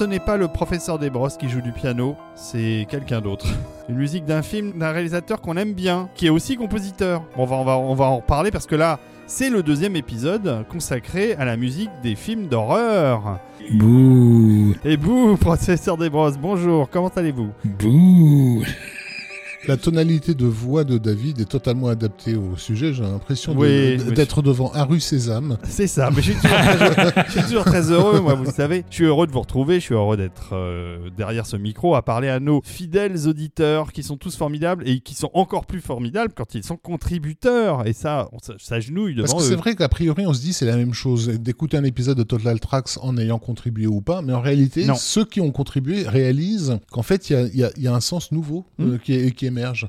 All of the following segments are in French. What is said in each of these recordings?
Ce n'est pas le professeur Desbrosses qui joue du piano, c'est quelqu'un d'autre. Une musique d'un film d'un réalisateur qu'on aime bien, qui est aussi compositeur. Bon, on va, on va, on va en reparler parce que là, c'est le deuxième épisode consacré à la musique des films d'horreur. Bouh Et bouh, professeur Desbrosses, bonjour, comment allez-vous? Bouh La tonalité de voix de David est totalement adaptée au sujet. J'ai l'impression Oui, oui. d'être devant rue Sésame. C'est ça, mais je suis, toujours très, je suis toujours très heureux, moi, vous le savez. Je suis heureux de vous retrouver, je suis heureux d'être euh, derrière ce micro à parler à nos fidèles auditeurs qui sont tous formidables et qui sont encore plus formidables quand ils sont contributeurs. Et ça, on s'agenouille devant Parce que c'est vrai qu'a priori, on se dit c'est la même chose d'écouter un épisode de Total Tracks en ayant contribué ou pas. Mais en réalité, Non. ceux qui ont contribué réalisent qu'en fait, il y a, y y un sens nouveau euh, qui, est- qui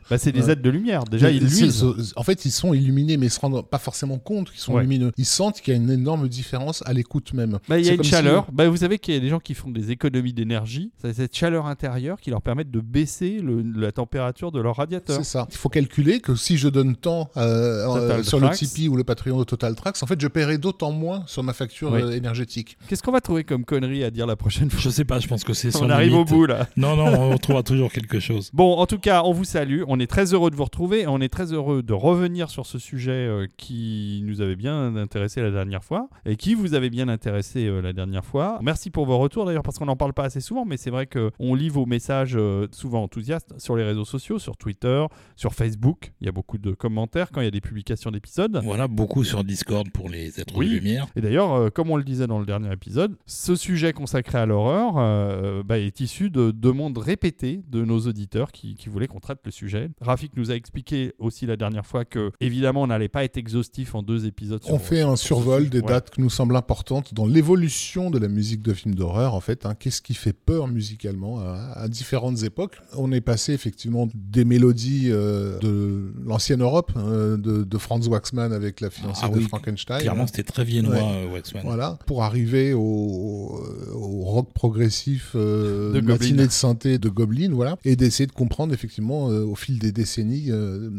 Bah, c'est des aides de lumière. Déjà, ils luisent. En fait, ils sont illuminés, mais ils se rendent pas forcément compte qu'ils sont Ouais. lumineux. Ils sentent qu'il y a une énorme différence à l'écoute même. Bah, il y a une si- chaleur. Bah, vous savez qu'il y a des gens qui font des économies d'énergie. C'est cette chaleur intérieure qui leur permet de baisser le- la température de leur radiateur. C'est ça. Il faut calculer que si je donne tant euh, euh, sur Tracks. le Tipeee ou le Patreon de Total Tracks, en fait, je paierai d'autant moins sur ma facture Oui. euh, énergétique. Qu'est-ce qu'on va trouver comme connerie à dire la prochaine fois Je sais pas, je pense que c'est On arrive limite. au bout là. Non, non, on trouvera toujours quelque chose. Bon, en tout cas, on vous salue. On est très heureux de vous retrouver. et On est très heureux de revenir sur ce sujet euh, qui nous avait bien intéressé la dernière fois et qui vous avait bien intéressé euh, la dernière fois. Merci pour vos retours d'ailleurs parce qu'on n'en parle pas assez souvent, mais c'est vrai qu'on lit vos messages euh, souvent enthousiastes sur les réseaux sociaux, sur Twitter, sur Facebook. Il y a beaucoup de commentaires quand il y a des publications d'épisodes. Voilà, beaucoup sur Discord pour les êtres Oui. de lumière. Et d'ailleurs, comme on le disait dans le dernier épisode, ce sujet consacré à l'horreur bah, est issu de demandes répétées de nos auditeurs qui, qui voulaient qu'on traite le sujet. Rafik nous a expliqué aussi la dernière fois que, évidemment, on n'allait pas être exhaustif en deux épisodes. On sur- fait un survol des Ouais. dates qui nous semblent importantes dans l'évolution de la musique de films d'horreur. En fait, hein. qu'est-ce qui fait peur musicalement à, à différentes époques? On est passé effectivement des mélodies euh, de l'ancienne Europe, euh, de, de Franz Waxman avec la fiancée Ah de oui, Frankenstein. Clairement, c'était très viennois, Ouais. euh, Waxman. Voilà, pour arriver au, au rock progressif euh, De Goblin. matiné de synthé de Goblin, voilà, et d'essayer de comprendre effectivement euh, au fil des décennies euh,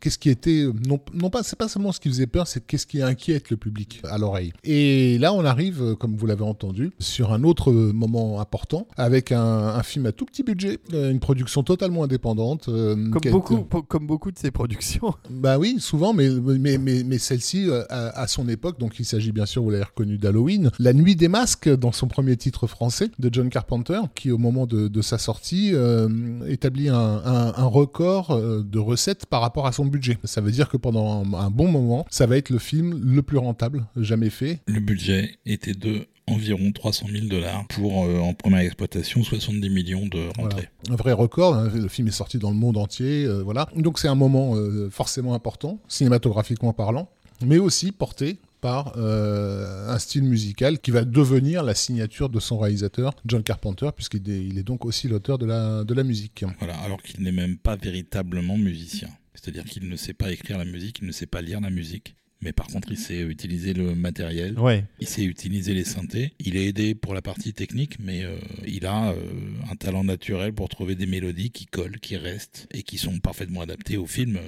qu'est-ce qui était non, non pas c'est pas seulement ce qui faisait peur, c'est qu'est-ce qui inquiète le public à l'oreille. Et là, on arrive, euh, comme vous l'avez entendu, sur un autre euh, moment important avec un, un film à tout petit budget, euh, une production totalement indépendante, euh, Comme beaucoup, été- comme beaucoup de ces productions. bah oui, souvent, mais, mais, mais, mais celle-ci, euh, à, à son époque, donc il s'agit bien sûr, vous l'avez reconnu, d'Halloween, La Nuit des Masques, dans son premier titre français, de John Carpenter, qui au moment de, de sa sortie euh, établit un, un- un record euh, de recettes par rapport à son budget. Ça veut dire que pendant un, bon moment, ça va être le film le plus rentable jamais fait. Le budget était de environ 300 000 dollars pour, euh, en première exploitation, 70 millions de rentrées. Un vrai record, hein, le film est sorti dans le monde entier, euh, voilà. Donc c'est un moment euh, forcément important, cinématographiquement parlant, mais aussi porté par euh, un style musical qui va devenir la signature de son réalisateur, John Carpenter, puisqu'il est, il est donc aussi l'auteur de la, de la musique. Voilà, alors qu'il n'est même pas véritablement musicien. C'est-à-dire qu'il ne sait pas écrire la musique, il ne sait pas lire la musique. Mais par contre, il sait utiliser le matériel, Ouais. il sait utiliser les synthés. Il est aidé pour la partie technique, mais euh, il a euh, un talent naturel pour trouver des mélodies qui collent, qui restent et qui sont parfaitement adaptées au film. euh,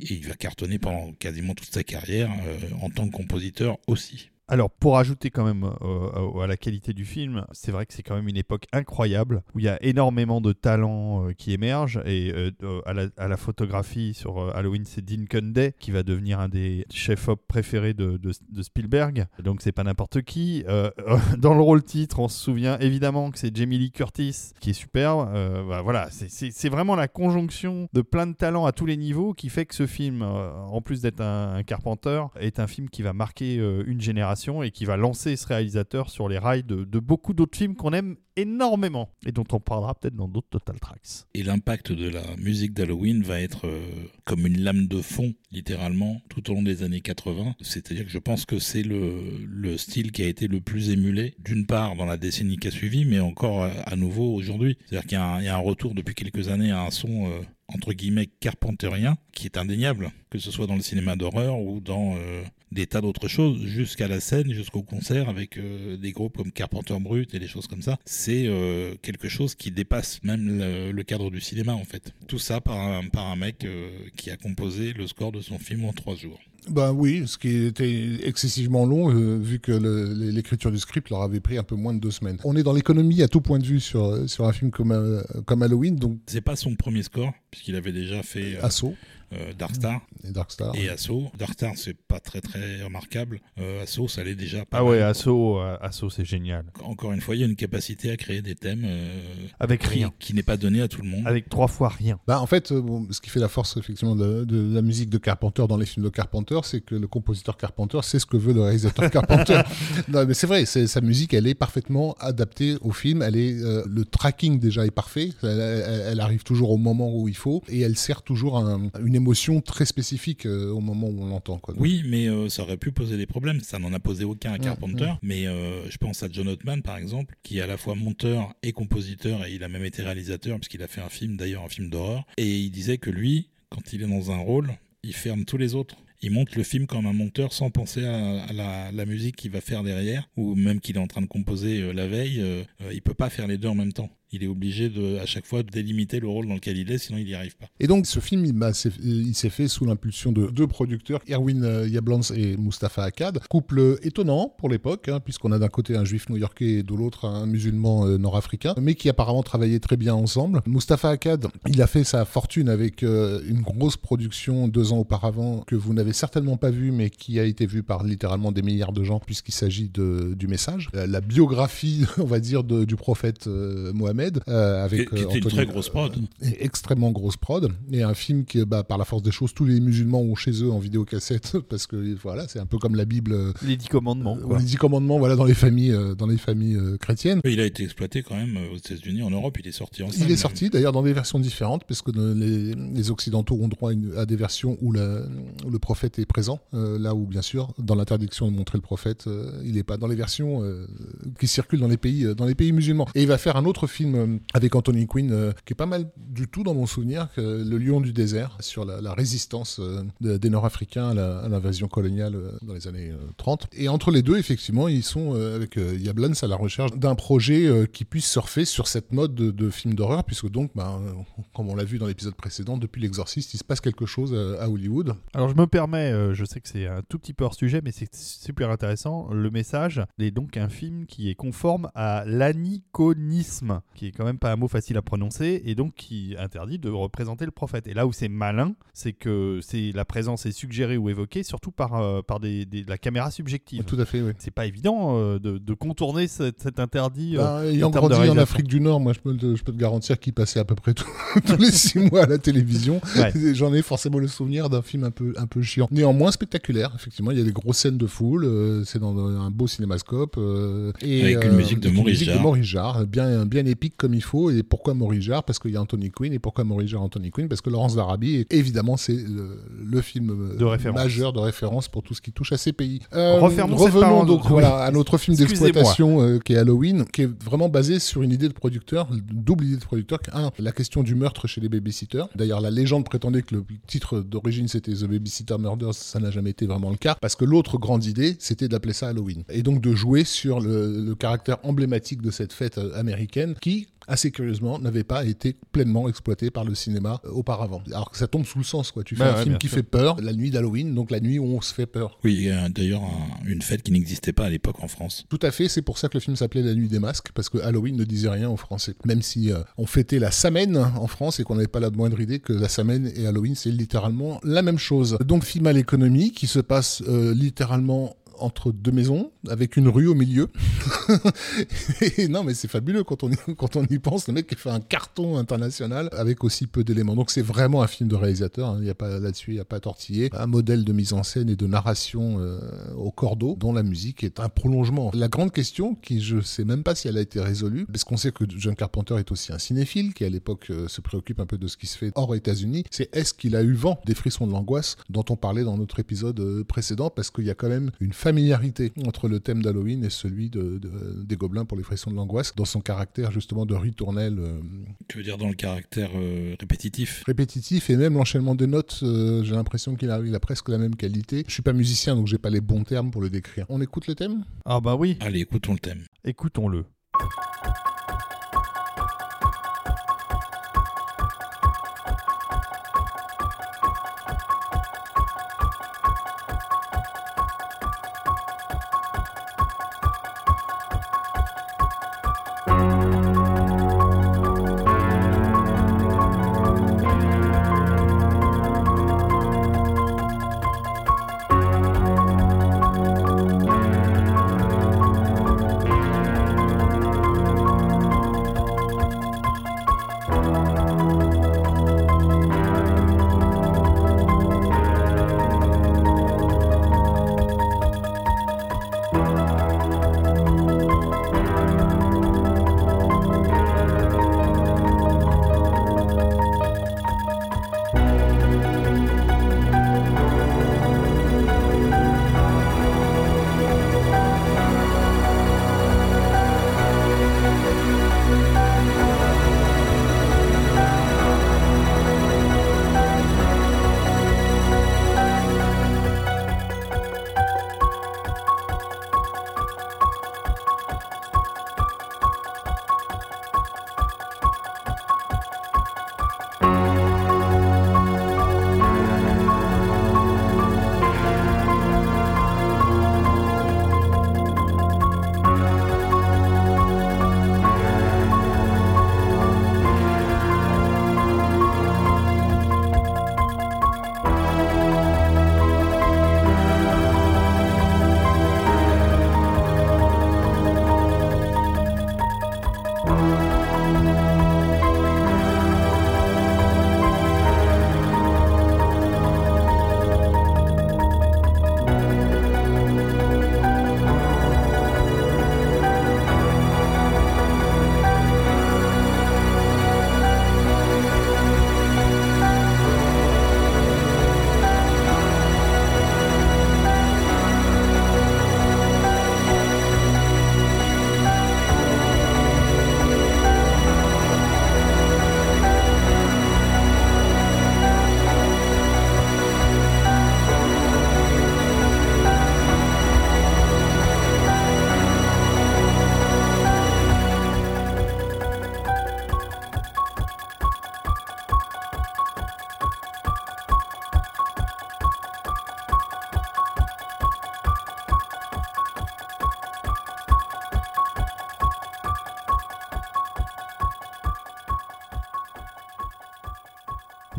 et il va cartonner pendant quasiment toute sa carrière euh, en tant que compositeur aussi. Alors, pour ajouter quand même euh, à la qualité du film, c'est vrai que c'est quand même une époque incroyable où il y a énormément de talents euh, qui émergent. Et euh, à, la, photographie sur Halloween, c'est Dean Cundey qui va devenir un des chefs-op préférés de, Spielberg. Donc, c'est pas n'importe qui. Dans le rôle titre, on se souvient évidemment que c'est Jamie Lee Curtis qui est superbe. Bah, voilà, c'est- vraiment la conjonction de plein de talents à tous les niveaux qui fait que ce film, en plus d'être un, un Carpenter, est un film qui va marquer une génération et qui va lancer ce réalisateur sur les rails de, beaucoup d'autres films qu'on aime énormément et dont on parlera peut-être dans d'autres Total Tracks. Et l'impact de la musique d'Halloween va être euh, comme une lame de fond, littéralement, tout au long des années 80. C'est-à-dire que je pense que c'est le, le style qui a été le plus émulé, d'une part dans la décennie qui a suivi, mais encore euh, à nouveau aujourd'hui. C'est-à-dire qu'il y, a un- il y a un retour depuis quelques années à un son... euh, entre guillemets carpenterien qui est indéniable que ce soit dans le cinéma d'horreur ou dans euh, des tas d'autres choses jusqu'à la scène jusqu'au concert avec euh, des groupes comme Carpenter Brut et des choses comme ça. C'est euh, quelque chose qui dépasse même le, cadre du cinéma en fait. Tout ça par un, par un mec qui a composé le score de son film en trois jours Ben oui, ce qui était excessivement long, euh, vu que l'écriture du script leur avait pris un peu moins de deux semaines. On est dans l'économie à tout point de vue sur, sur un film comme, euh, comme Halloween, donc C'est pas son premier score, puisqu'il avait déjà fait euh, Assaut euh, Dark Star et Dark Star. et Assaut. Dark Star, c'est pas très très remarquable. Euh, Assaut, ça l'est déjà pas Ah ouais, mal. Assaut, euh, Assaut c'est génial. Encore une fois, il y a une capacité à créer des thèmes euh, Avec qui, rien. qui n'est pas donnée à tout le monde. Avec trois fois rien. Bah, en fait, euh, bon, ce qui fait la force effectivement de, de la musique de Carpenter dans les films de Carpenter, c'est que le compositeur Carpenter sait ce que veut le réalisateur Carpenter. non, mais c'est vrai, c'est- sa musique, elle est parfaitement adaptée au film. Elle est, euh, le tracking déjà est parfait. Elle, elle- elle arrive toujours au moment où il faut et elle sert toujours un- une émotion très spécifique euh, au moment où on l'entend. quoi. Donc, Oui, mais euh, ça aurait pu poser des problèmes. Ça n'en a posé aucun à Mm, Carpenter. Mais euh, je pense à John Ottman, par exemple, qui est à la fois monteur et compositeur, et il a même été réalisateur, puisqu'il a fait un film, d'ailleurs, un film d'horreur. Et il disait que lui, quand il est dans un rôle, il ferme tous les autres. Il monte le film comme un monteur sans penser à, à la, la musique qu'il va faire derrière, ou même qu'il est en train de composer euh, la veille. euh, euh, il peut pas faire les deux en même temps. Il est obligé de, à chaque fois de délimiter le rôle dans lequel il est, sinon il n'y arrive pas. Et donc ce film, il, s'est- fait sous l'impulsion de deux producteurs, Erwin euh, Yablans et Mustafa Akkad. Couple étonnant pour l'époque, hein, puisqu'on a d'un côté un juif new-yorkais et de l'autre un musulman euh, nord-africain, mais qui apparemment travaillaient très bien ensemble. Mustafa Akkad, il a fait sa fortune avec euh, une grosse production deux ans auparavant que vous n'avez certainement pas vue, mais qui a été vue par littéralement des milliards de gens, puisqu'il s'agit du message. La, biographie, on va dire, du prophète euh, Mohamed, euh, avec Qui- qui euh, était une Anthony- très grosse prod. et extrêmement grosse prod et un film qui bah, par la force des choses tous les musulmans ont chez eux en vidéocassette parce que voilà c'est un peu comme la bible euh, Les dix commandements. quoi. les dix commandements voilà dans les familles euh, dans les familles euh, chrétiennes il a été exploité quand même euh, aux États-Unis, en Europe. Il est sorti en il est sorti d'ailleurs dans des versions différentes parce que euh, les, les occidentaux ont droit à, une- à des versions où, la- où le prophète est présent euh, là où bien sûr dans l'interdiction de montrer le prophète euh, il n'est pas dans les versions euh, qui circulent dans les pays euh, dans les pays musulmans et il va faire un autre film euh, avec Anthony Quinn euh, qui est pas mal du tout dans mon souvenir Le Lion du désert sur la, résistance euh, de- des Nord-Africains à l'invasion coloniale dans les années euh, 30 et entre les deux effectivement ils sont avec Yablans à la recherche d'un projet qui puisse surfer sur cette mode de, de film d'horreur puisque donc euh, comme on l'a vu dans l'épisode précédent depuis l'exorciste il se passe quelque chose à Hollywood Alors je me permets, je sais que c'est un tout petit peu hors sujet, mais c'est super intéressant. Le message est donc un film qui est conforme à l'aniconisme, qui est quand même pas un mot facile à prononcer, et donc qui interdit de représenter le prophète. Et là où c'est malin, c'est que c'est la présence est suggérée ou évoquée surtout par, euh, par des, des- de la caméra subjective. tout à fait oui C'est pas évident euh, de, de contourner cet, cet interdit. euh, Bah, ayant en grandi en. Afrique du Nord, moi je peux, te, je peux te garantir qu'il passait à peu près tout- tous les six mois à la télévision. Ouais. J'en ai forcément le souvenir d'un film un peu, un peu chiant. Néanmoins spectaculaire, effectivement, il y a des grosses scènes de foule, euh, c'est dans un beau cinémascope. euh, et, Avec une musique de. Maurice Jarre, bien, bien épique comme il faut. Et pourquoi Maurice Jarre Parce qu'il y a Anthony Quinn. Et pourquoi Maurice Jarre Anthony Quinn Parce que Laurence d'Arabie, est- évidemment, c'est le, le film euh, De majeur de référence pour tout ce qui touche à ces pays. Euh, revenons donc voilà, à notre film d'exploitation euh, qui est Halloween, qui est vraiment basé sur une idée de producteur, double idée de producteur. Un, la question du meurtre chez les babysitters. D'ailleurs, la légende prétendait que le titre d'origine c'était The Babysitter Murders, ça n'a jamais été vraiment le cas, parce que l'autre grande idée, c'était d'appeler ça Halloween. Et donc de jouer sur le, le caractère emblématique de cette fête euh, américaine qui, assez curieusement, n'avait pas été pleinement exploité par le cinéma euh, auparavant. Alors que ça tombe sous le sens, quoi. Tu fais Bah un ouais, film qui sûr. fait peur, la nuit d'Halloween, donc la nuit où on se fait peur. Oui, d'ailleurs un- une fête qui n'existait pas à l'époque en France. Tout à fait, c'est pour ça que le film s'appelait La Nuit des Masques, parce que Halloween ne disait rien aux Français. Même si euh, on fêtait la Samhain en France et qu'on n'avait pas la moindre idée que la Samhain et Halloween, c'est littéralement la même chose. Donc film à l'économie qui se passe euh, littéralement entre deux maisons, avec une rue au milieu. et non, mais c'est fabuleux quand on, y, quand on y pense. Le mec qui fait un carton international avec aussi peu d'éléments. Donc c'est vraiment un film de réalisateur. hein. Il y a pas là-dessus, il n'y a pas à tortiller. Un modèle de mise en scène et de narration euh, au cordeau, dont la musique est un prolongement. La grande question, qui je sais même pas si elle a été résolue, parce qu'on sait que John Carpenter est aussi un cinéphile, qui à l'époque euh, se préoccupe un peu de ce qui se fait hors États-Unis, c'est est-ce qu'il a eu vent des frissons de l'angoisse dont on parlait dans notre épisode euh, précédent, parce qu'il y a quand même une familiarité entre le thème d'Halloween et celui de, de- des gobelins pour les frissons de l'angoisse, dans son caractère justement de ritournelle euh, Tu veux dire dans le caractère euh, répétitif? répétitif et même l'enchaînement des notes, euh, j'ai l'impression qu'il a, il a presque la même qualité. Je suis pas musicien donc j'ai pas les bons termes pour le décrire. On écoute le thème? Ah bah oui, Allez, écoutons le thème. écoutons-le.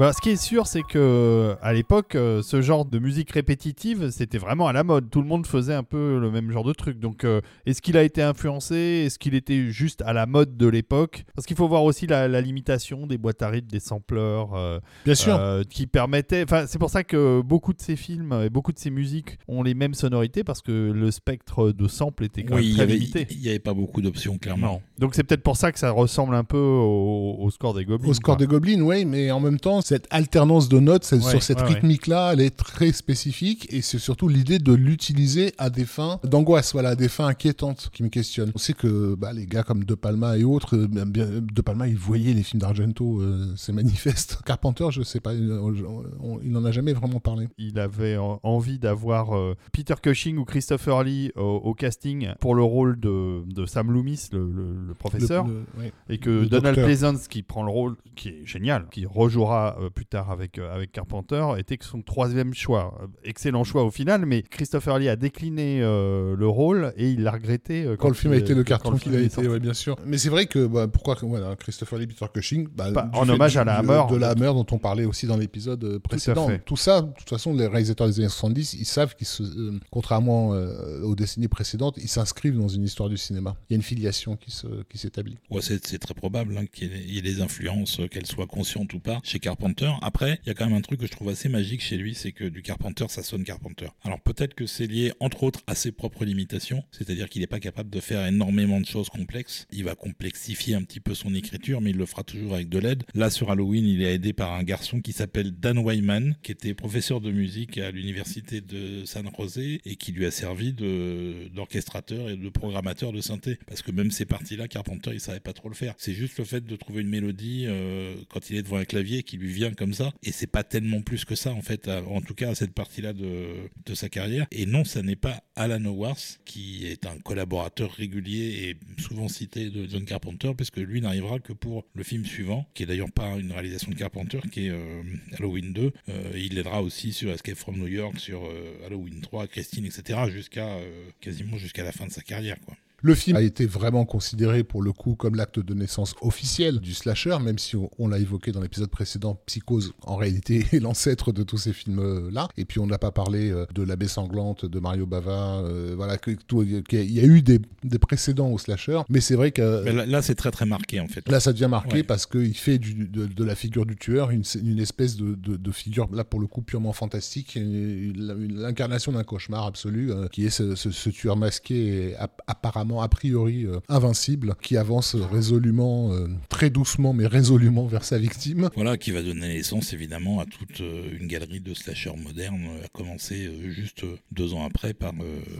Bah, ce qui est sûr, c'est que à l'époque, euh, ce genre de musique répétitive, c'était vraiment à la mode. Tout le monde faisait un peu le même genre de truc. Donc, euh, est-ce qu'il a été influencé? Est-ce qu'il était juste à la mode de l'époque? Parce qu'il faut voir aussi la, la limitation des boîtes à rythme, des sampleurs, euh, Bien sûr. euh, qui permettaient. Enfin, c'est pour ça que beaucoup de ces films et beaucoup de ces musiques ont les mêmes sonorités parce que le spectre de samples était quand Oui, même très avait, limité. il y avait pas beaucoup d'options, clairement. Non. Donc c'est peut-être pour ça que ça ressemble un peu au, au score des Goblins. Au score quoi. des Goblins, oui, mais en même temps, cette alternance de notes, Ouais, sur cette ouais, ouais. rythmique-là, elle est très spécifique et c'est surtout l'idée de l'utiliser à des fins d'angoisse, voilà, à des fins inquiétantes qui me questionnent. On sait que bah, les gars comme De Palma et autres, euh, bien- bien- De Palma, ils voyaient les films d'Argento, euh, c'est manifeste. Carpenter, je sais pas, euh, il n'en a jamais vraiment parlé. il avait en- envie d'avoir euh, Peter Cushing ou Christopher Lee au, au casting pour le rôle de, de Sam Loomis, le, le- le professeur, Le- et que Donald docteur. Pleasance, qui prend le rôle, qui est génial, qui rejouera euh, plus tard avec, euh, avec Carpenter, était que son troisième choix. Euh, Excellent choix au final, mais Christopher Lee a décliné euh, le rôle et il l'a regretté euh, Quand le film a été le carton qu'il a été, sorti. ouais, bien sûr. Mais c'est vrai que bah, pourquoi voilà, Christopher Lee, Peter Cushing, bah, en hommage du- à la Hammer. de la Hammer dont on parlait aussi dans l'épisode euh, précédent. Tout ça, de toute façon, les réalisateurs des années 70, ils savent qu'ils se, euh, contrairement euh, aux décennies précédentes, ils s'inscrivent dans une histoire du cinéma. Il y a une filiation qui se qui s'établit. Ouais, c'est c'est très probable hein, qu'il y, ait- des influences, euh, qu'elles soient conscientes ou pas, chez Carpenter. Après, il y a quand même un truc que je trouve assez magique chez lui, c'est que du Carpenter, ça sonne Carpenter. Alors peut-être que c'est lié, entre autres, à ses propres limitations, c'est-à-dire qu'il n'est pas capable de faire énormément de choses complexes. Il va complexifier un petit peu son écriture, mais il le fera toujours avec de l'aide. Là, sur Halloween, il est aidé par un garçon qui s'appelle Dan Wyman, qui était professeur de musique à l'université de San José et qui lui a servi d'orchestrateur et de programmateur de synthé. Parce que même ces parties-là, Carpenter, il savait pas trop le faire. C'est juste le fait de trouver une mélodie euh, quand il est devant un clavier qui lui vient comme ça. Et c'est pas tellement plus que ça, en fait, à- en tout cas à cette partie-là de, sa carrière. Et non, ça n'est pas Alan Howarth, qui est un collaborateur régulier et souvent cité de John Carpenter, puisque lui n'arrivera que pour le film suivant, qui est d'ailleurs pas une réalisation de Carpenter, qui est euh, Halloween 2. Euh, il aidera aussi sur Escape from New York, sur euh, Halloween 3, Christine, etc., jusqu'à euh, quasiment jusqu'à la fin de sa carrière, quoi. Le film a été vraiment considéré pour le coup comme l'acte de naissance officiel du slasher, même si on, on l'a évoqué dans l'épisode précédent, Psychose en réalité est l'ancêtre de tous ces films-là. Et puis on n'a pas parlé euh, de La Baie sanglante de Mario Bava, euh, voilà, que, tout- qu'il y a eu des, des précédents au slasher, mais c'est vrai que Mais là, là, c'est très très marqué, en fait. Là, ça devient marqué Ouais. parce qu'il fait du- de, de la figure du tueur une, une espèce de, de- de figure, là pour le coup, purement fantastique, une- une- l'incarnation d'un cauchemar absolu, euh, qui est ce, ce- ce tueur masqué et app- apparemment a priori euh, invincible, qui avance résolument, euh, très doucement, mais résolument vers sa victime. Voilà, qui va donner naissance évidemment à toute euh, une galerie de slashers modernes, à commencer juste deux ans après par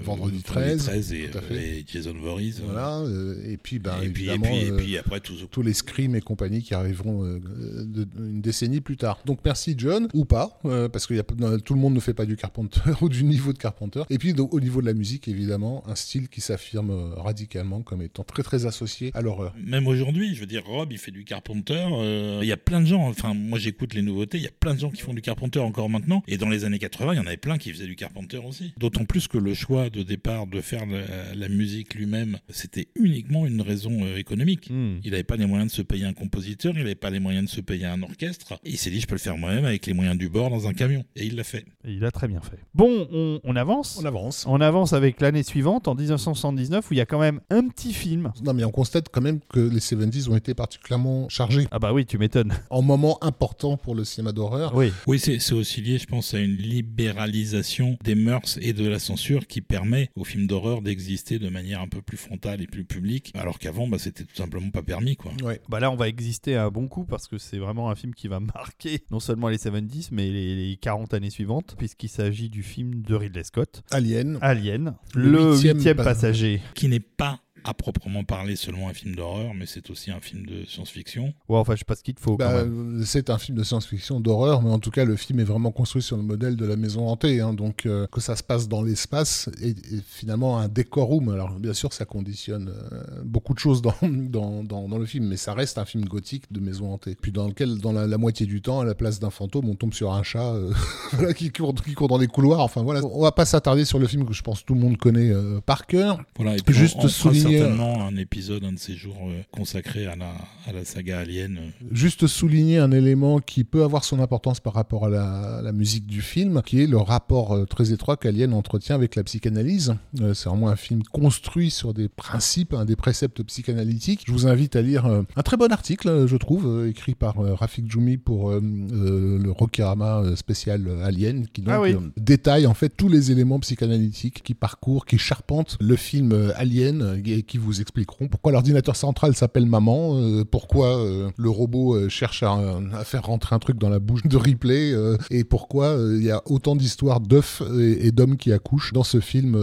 Vendredi 13, et, et Jason Voorhees. Voilà, et puis, ben, et, puis, et, évidemment, puis, et puis après tous tous les scrims et compagnie qui arriveront de- une décennie plus tard. Donc merci John, ou pas, parce que y a, tout le monde ne fait pas du Carpenter ou du niveau de Carpenter. Et puis donc, au niveau de la musique, évidemment, un style qui s'affirme radicalement comme étant très très associé à l'horreur. Même aujourd'hui, je veux dire, Rob, il fait du Carpenter. euh, Il y a plein de gens, enfin, moi j'écoute les nouveautés, il y a plein de gens qui font du Carpenter encore maintenant. Et dans les années 80, il y en avait plein qui faisaient du Carpenter aussi. D'autant plus que le choix de départ de faire la, la musique lui-même, c'était uniquement une raison euh, économique. Hmm. Il n'avait pas les moyens de se payer un compositeur, il n'avait pas les moyens de se payer un orchestre. Et il s'est dit, je peux le faire moi-même avec les moyens du bord dans un camion. Et il l'a fait. Et il a très bien fait. Bon, on, on avance. On avance. On avance avec l'année suivante, en 1979, où il y a quand même un petit film. Non mais on constate quand même que les 70s ont été particulièrement chargés Ah bah oui, tu m'étonnes. en moment important pour le cinéma d'horreur. Oui. Oui, c'est aussi lié, je pense, à une libéralisation des mœurs et de la censure qui permet aux films d'horreur d'exister de manière un peu plus frontale et plus publique, alors qu'avant, bah, c'était tout simplement pas permis, quoi. Ouais. Bah là, on va exister à un bon coup parce que c'est vraiment un film qui va marquer non seulement les 70s, mais les, les 40 années suivantes, puisqu'il s'agit du film de Ridley Scott, Alien. Alien, Le huitième huitième pas- passager. Qui n'est pas à proprement parler seulement un film d'horreur, mais c'est aussi un film de science-fiction. Ouais, enfin, je sais pas ce qu'il te faut Bah, c'est un film de science-fiction d'horreur, mais en tout cas, le film est vraiment construit sur le modèle de la maison hantée. hein. donc, euh, que ça se passe dans l'espace et, et finalement un décor room. Alors, bien sûr, ça conditionne euh, beaucoup de choses dans, dans, dans, dans le film, mais ça reste un film gothique de maison hantée. Puis, dans lequel, dans la, la moitié du temps, à la place d'un fantôme, on tombe sur un chat euh, voilà, qui, court, qui court dans les couloirs. Enfin, voilà. On va pas s'attarder sur le film que je pense tout le monde connaît euh, par cœur. Voilà, et puis Juste on, souligner certainement un épisode, un de ces jours euh, consacré à la, à la saga Alien. Juste souligner un élément qui peut avoir son importance par rapport à la, la musique du film, qui est le rapport euh, très étroit qu'Alien entretient avec la psychanalyse. Euh, c'est vraiment un film construit sur des principes, hein, des préceptes psychanalytiques. Je vous invite à lire euh, un très bon article, je trouve, euh, écrit par euh, Rafik Djoumi pour euh, euh, le Rokirama euh, spécial euh, Alien, qui donc Ah oui. euh, détaille en fait tous les éléments psychanalytiques qui parcourent, qui charpentent le film euh, Alien euh, et qui vous expliqueront pourquoi l'ordinateur central s'appelle Maman, euh, pourquoi euh, le robot euh, cherche à, faire rentrer un truc dans la bouche de Ripley et pourquoi il y a autant d'histoires d'œufs et, d'hommes qui accouchent dans ce film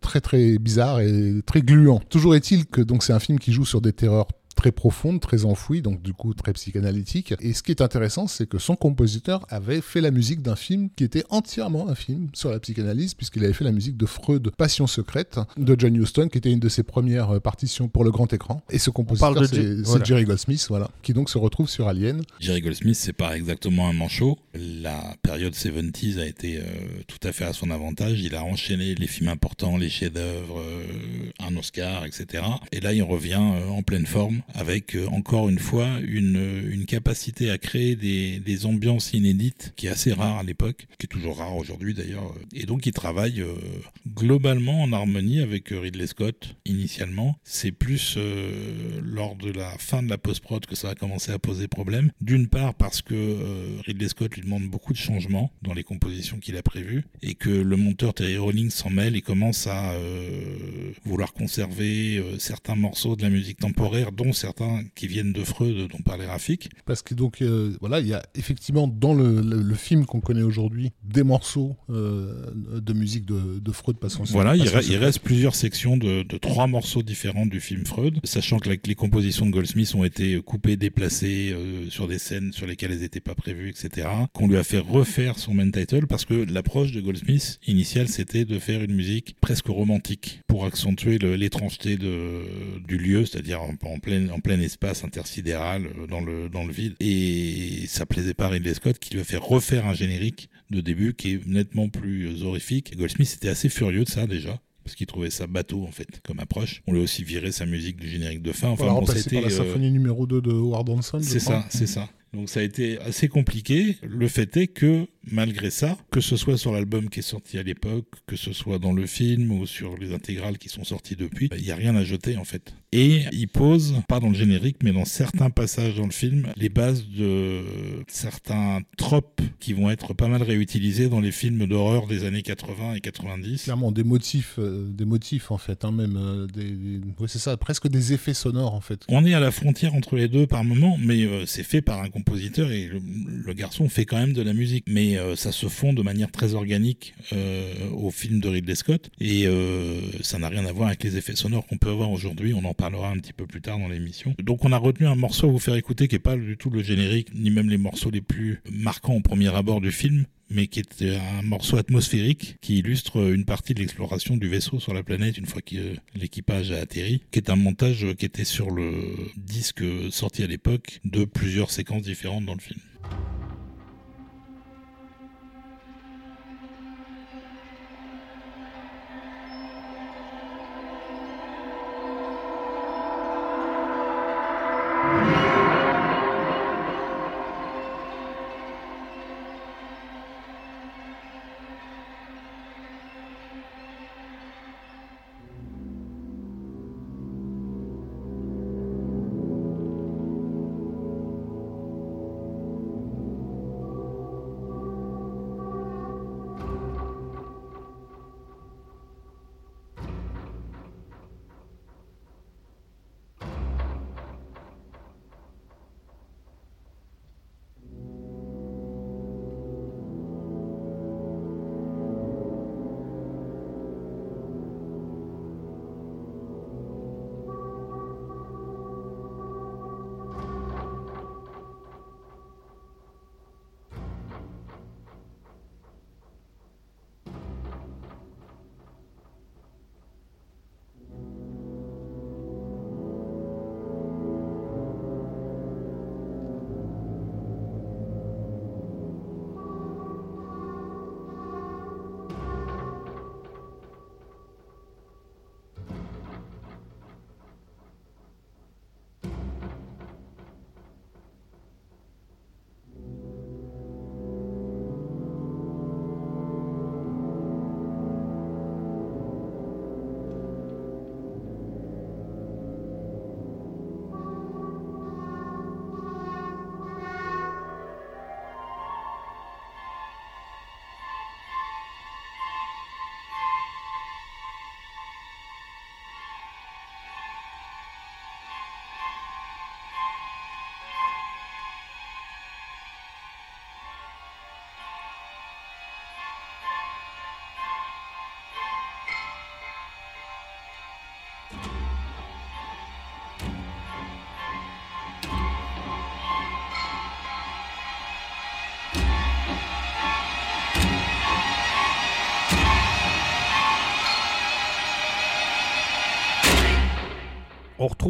très très bizarre et très gluant. Toujours est-il que donc c'est un film qui joue sur des terreurs très profonde, très enfouie, donc du coup très psychanalytique. Et ce qui est intéressant, c'est que son compositeur avait fait la musique d'un film qui était entièrement un film sur la psychanalyse, puisqu'il avait fait la musique de Freud, Passion secrète, de John Huston, qui était une de ses premières euh, partitions pour le grand écran. Et ce compositeur, c'est Jer- c'est voilà. Jerry Goldsmith, voilà, qui donc se retrouve sur Alien. Jerry Goldsmith, c'est pas exactement un manchot. La période 70s a été euh, tout à fait à son avantage. Il a enchaîné les films importants, les chefs-d'œuvre, euh, un Oscar, etc. Et là, il revient euh, en pleine forme avec euh, encore une fois une, euh, capacité à créer des, ambiances inédites qui est assez rare à l'époque, qui est toujours rare aujourd'hui d'ailleurs. Et donc, il travaille euh, globalement en harmonie avec Ridley Scott initialement. C'est plus lors de la fin de la post-prod que ça a commencé à poser problème. D'une part parce que Ridley Scott lui demande beaucoup de changements dans les compositions qu'il a prévues et que le monteur Terry Rawlings s'en mêle et commence à vouloir conserver certains morceaux de la musique temporaire, dont certains qui viennent de Freud, dont parlait Rafik. Parce que donc euh, voilà, il y a effectivement dans le, le- le film qu'on connaît aujourd'hui des morceaux euh, de musique de, de Freud Voilà, il, re- reste plusieurs sections de, de trois morceaux différents du film Freud, sachant que la- les compositions de Goldsmith ont été coupées, déplacées euh, sur des scènes sur lesquelles elles n'étaient pas prévues, etc. Qu'on lui a fait refaire son main title parce que l'approche de Goldsmith initiale, c'était de faire une musique presque romantique pour accentuer l'étrangeté du lieu, c'est-à-dire en, en plein, en plein espace intersidéral euh, dans le, dans le vide. Et ça plaisait pas à Ridley Scott qui lui a fait refaire un générique de début qui est nettement plus euh, horrifique. Et Goldsmith était assez furieux de ça déjà. Parce qu'il trouvait ça bateau en fait comme approche. On lui a aussi viré sa musique du générique de fin. Enfin, l'a bon, c'était, par la euh, symphonie numéro 2 de Howard Hanson. c'est ça, c'est ça. Donc ça a été assez compliqué. Le fait est que malgré ça, que ce soit sur l'album qui est sorti à l'époque, que ce soit dans le film ou sur les intégrales qui sont sorties depuis, il n'y a rien à jeter en fait. Et il pose, pas dans le générique, mais dans certains passages dans le film, les bases de certains tropes qui vont être pas mal réutilisés dans les films d'horreur des années 80 et 90. Clairement, des motifs, euh, des motifs en fait, hein, même euh, des, des- ouais, c'est ça, presque des effets sonores en fait. On est à la frontière entre les deux par moment, mais euh, c'est fait par un compositeur et le, le garçon fait quand même de la musique. Mais ça se fond de manière très organique euh, au film de Ridley Scott et euh, ça n'a rien à voir avec les effets sonores qu'on peut avoir aujourd'hui. On en parlera un petit peu plus tard dans l'émission. Donc on a retenu un morceau à vous faire écouter qui est pas du tout le générique ni même les morceaux les plus marquants au premier abord du film mais qui est un morceau atmosphérique qui illustre une partie de l'exploration du vaisseau sur la planète une fois que euh, l'équipage a atterri, qui est un montage qui était sur le disque sorti à l'époque de plusieurs séquences différentes dans le film.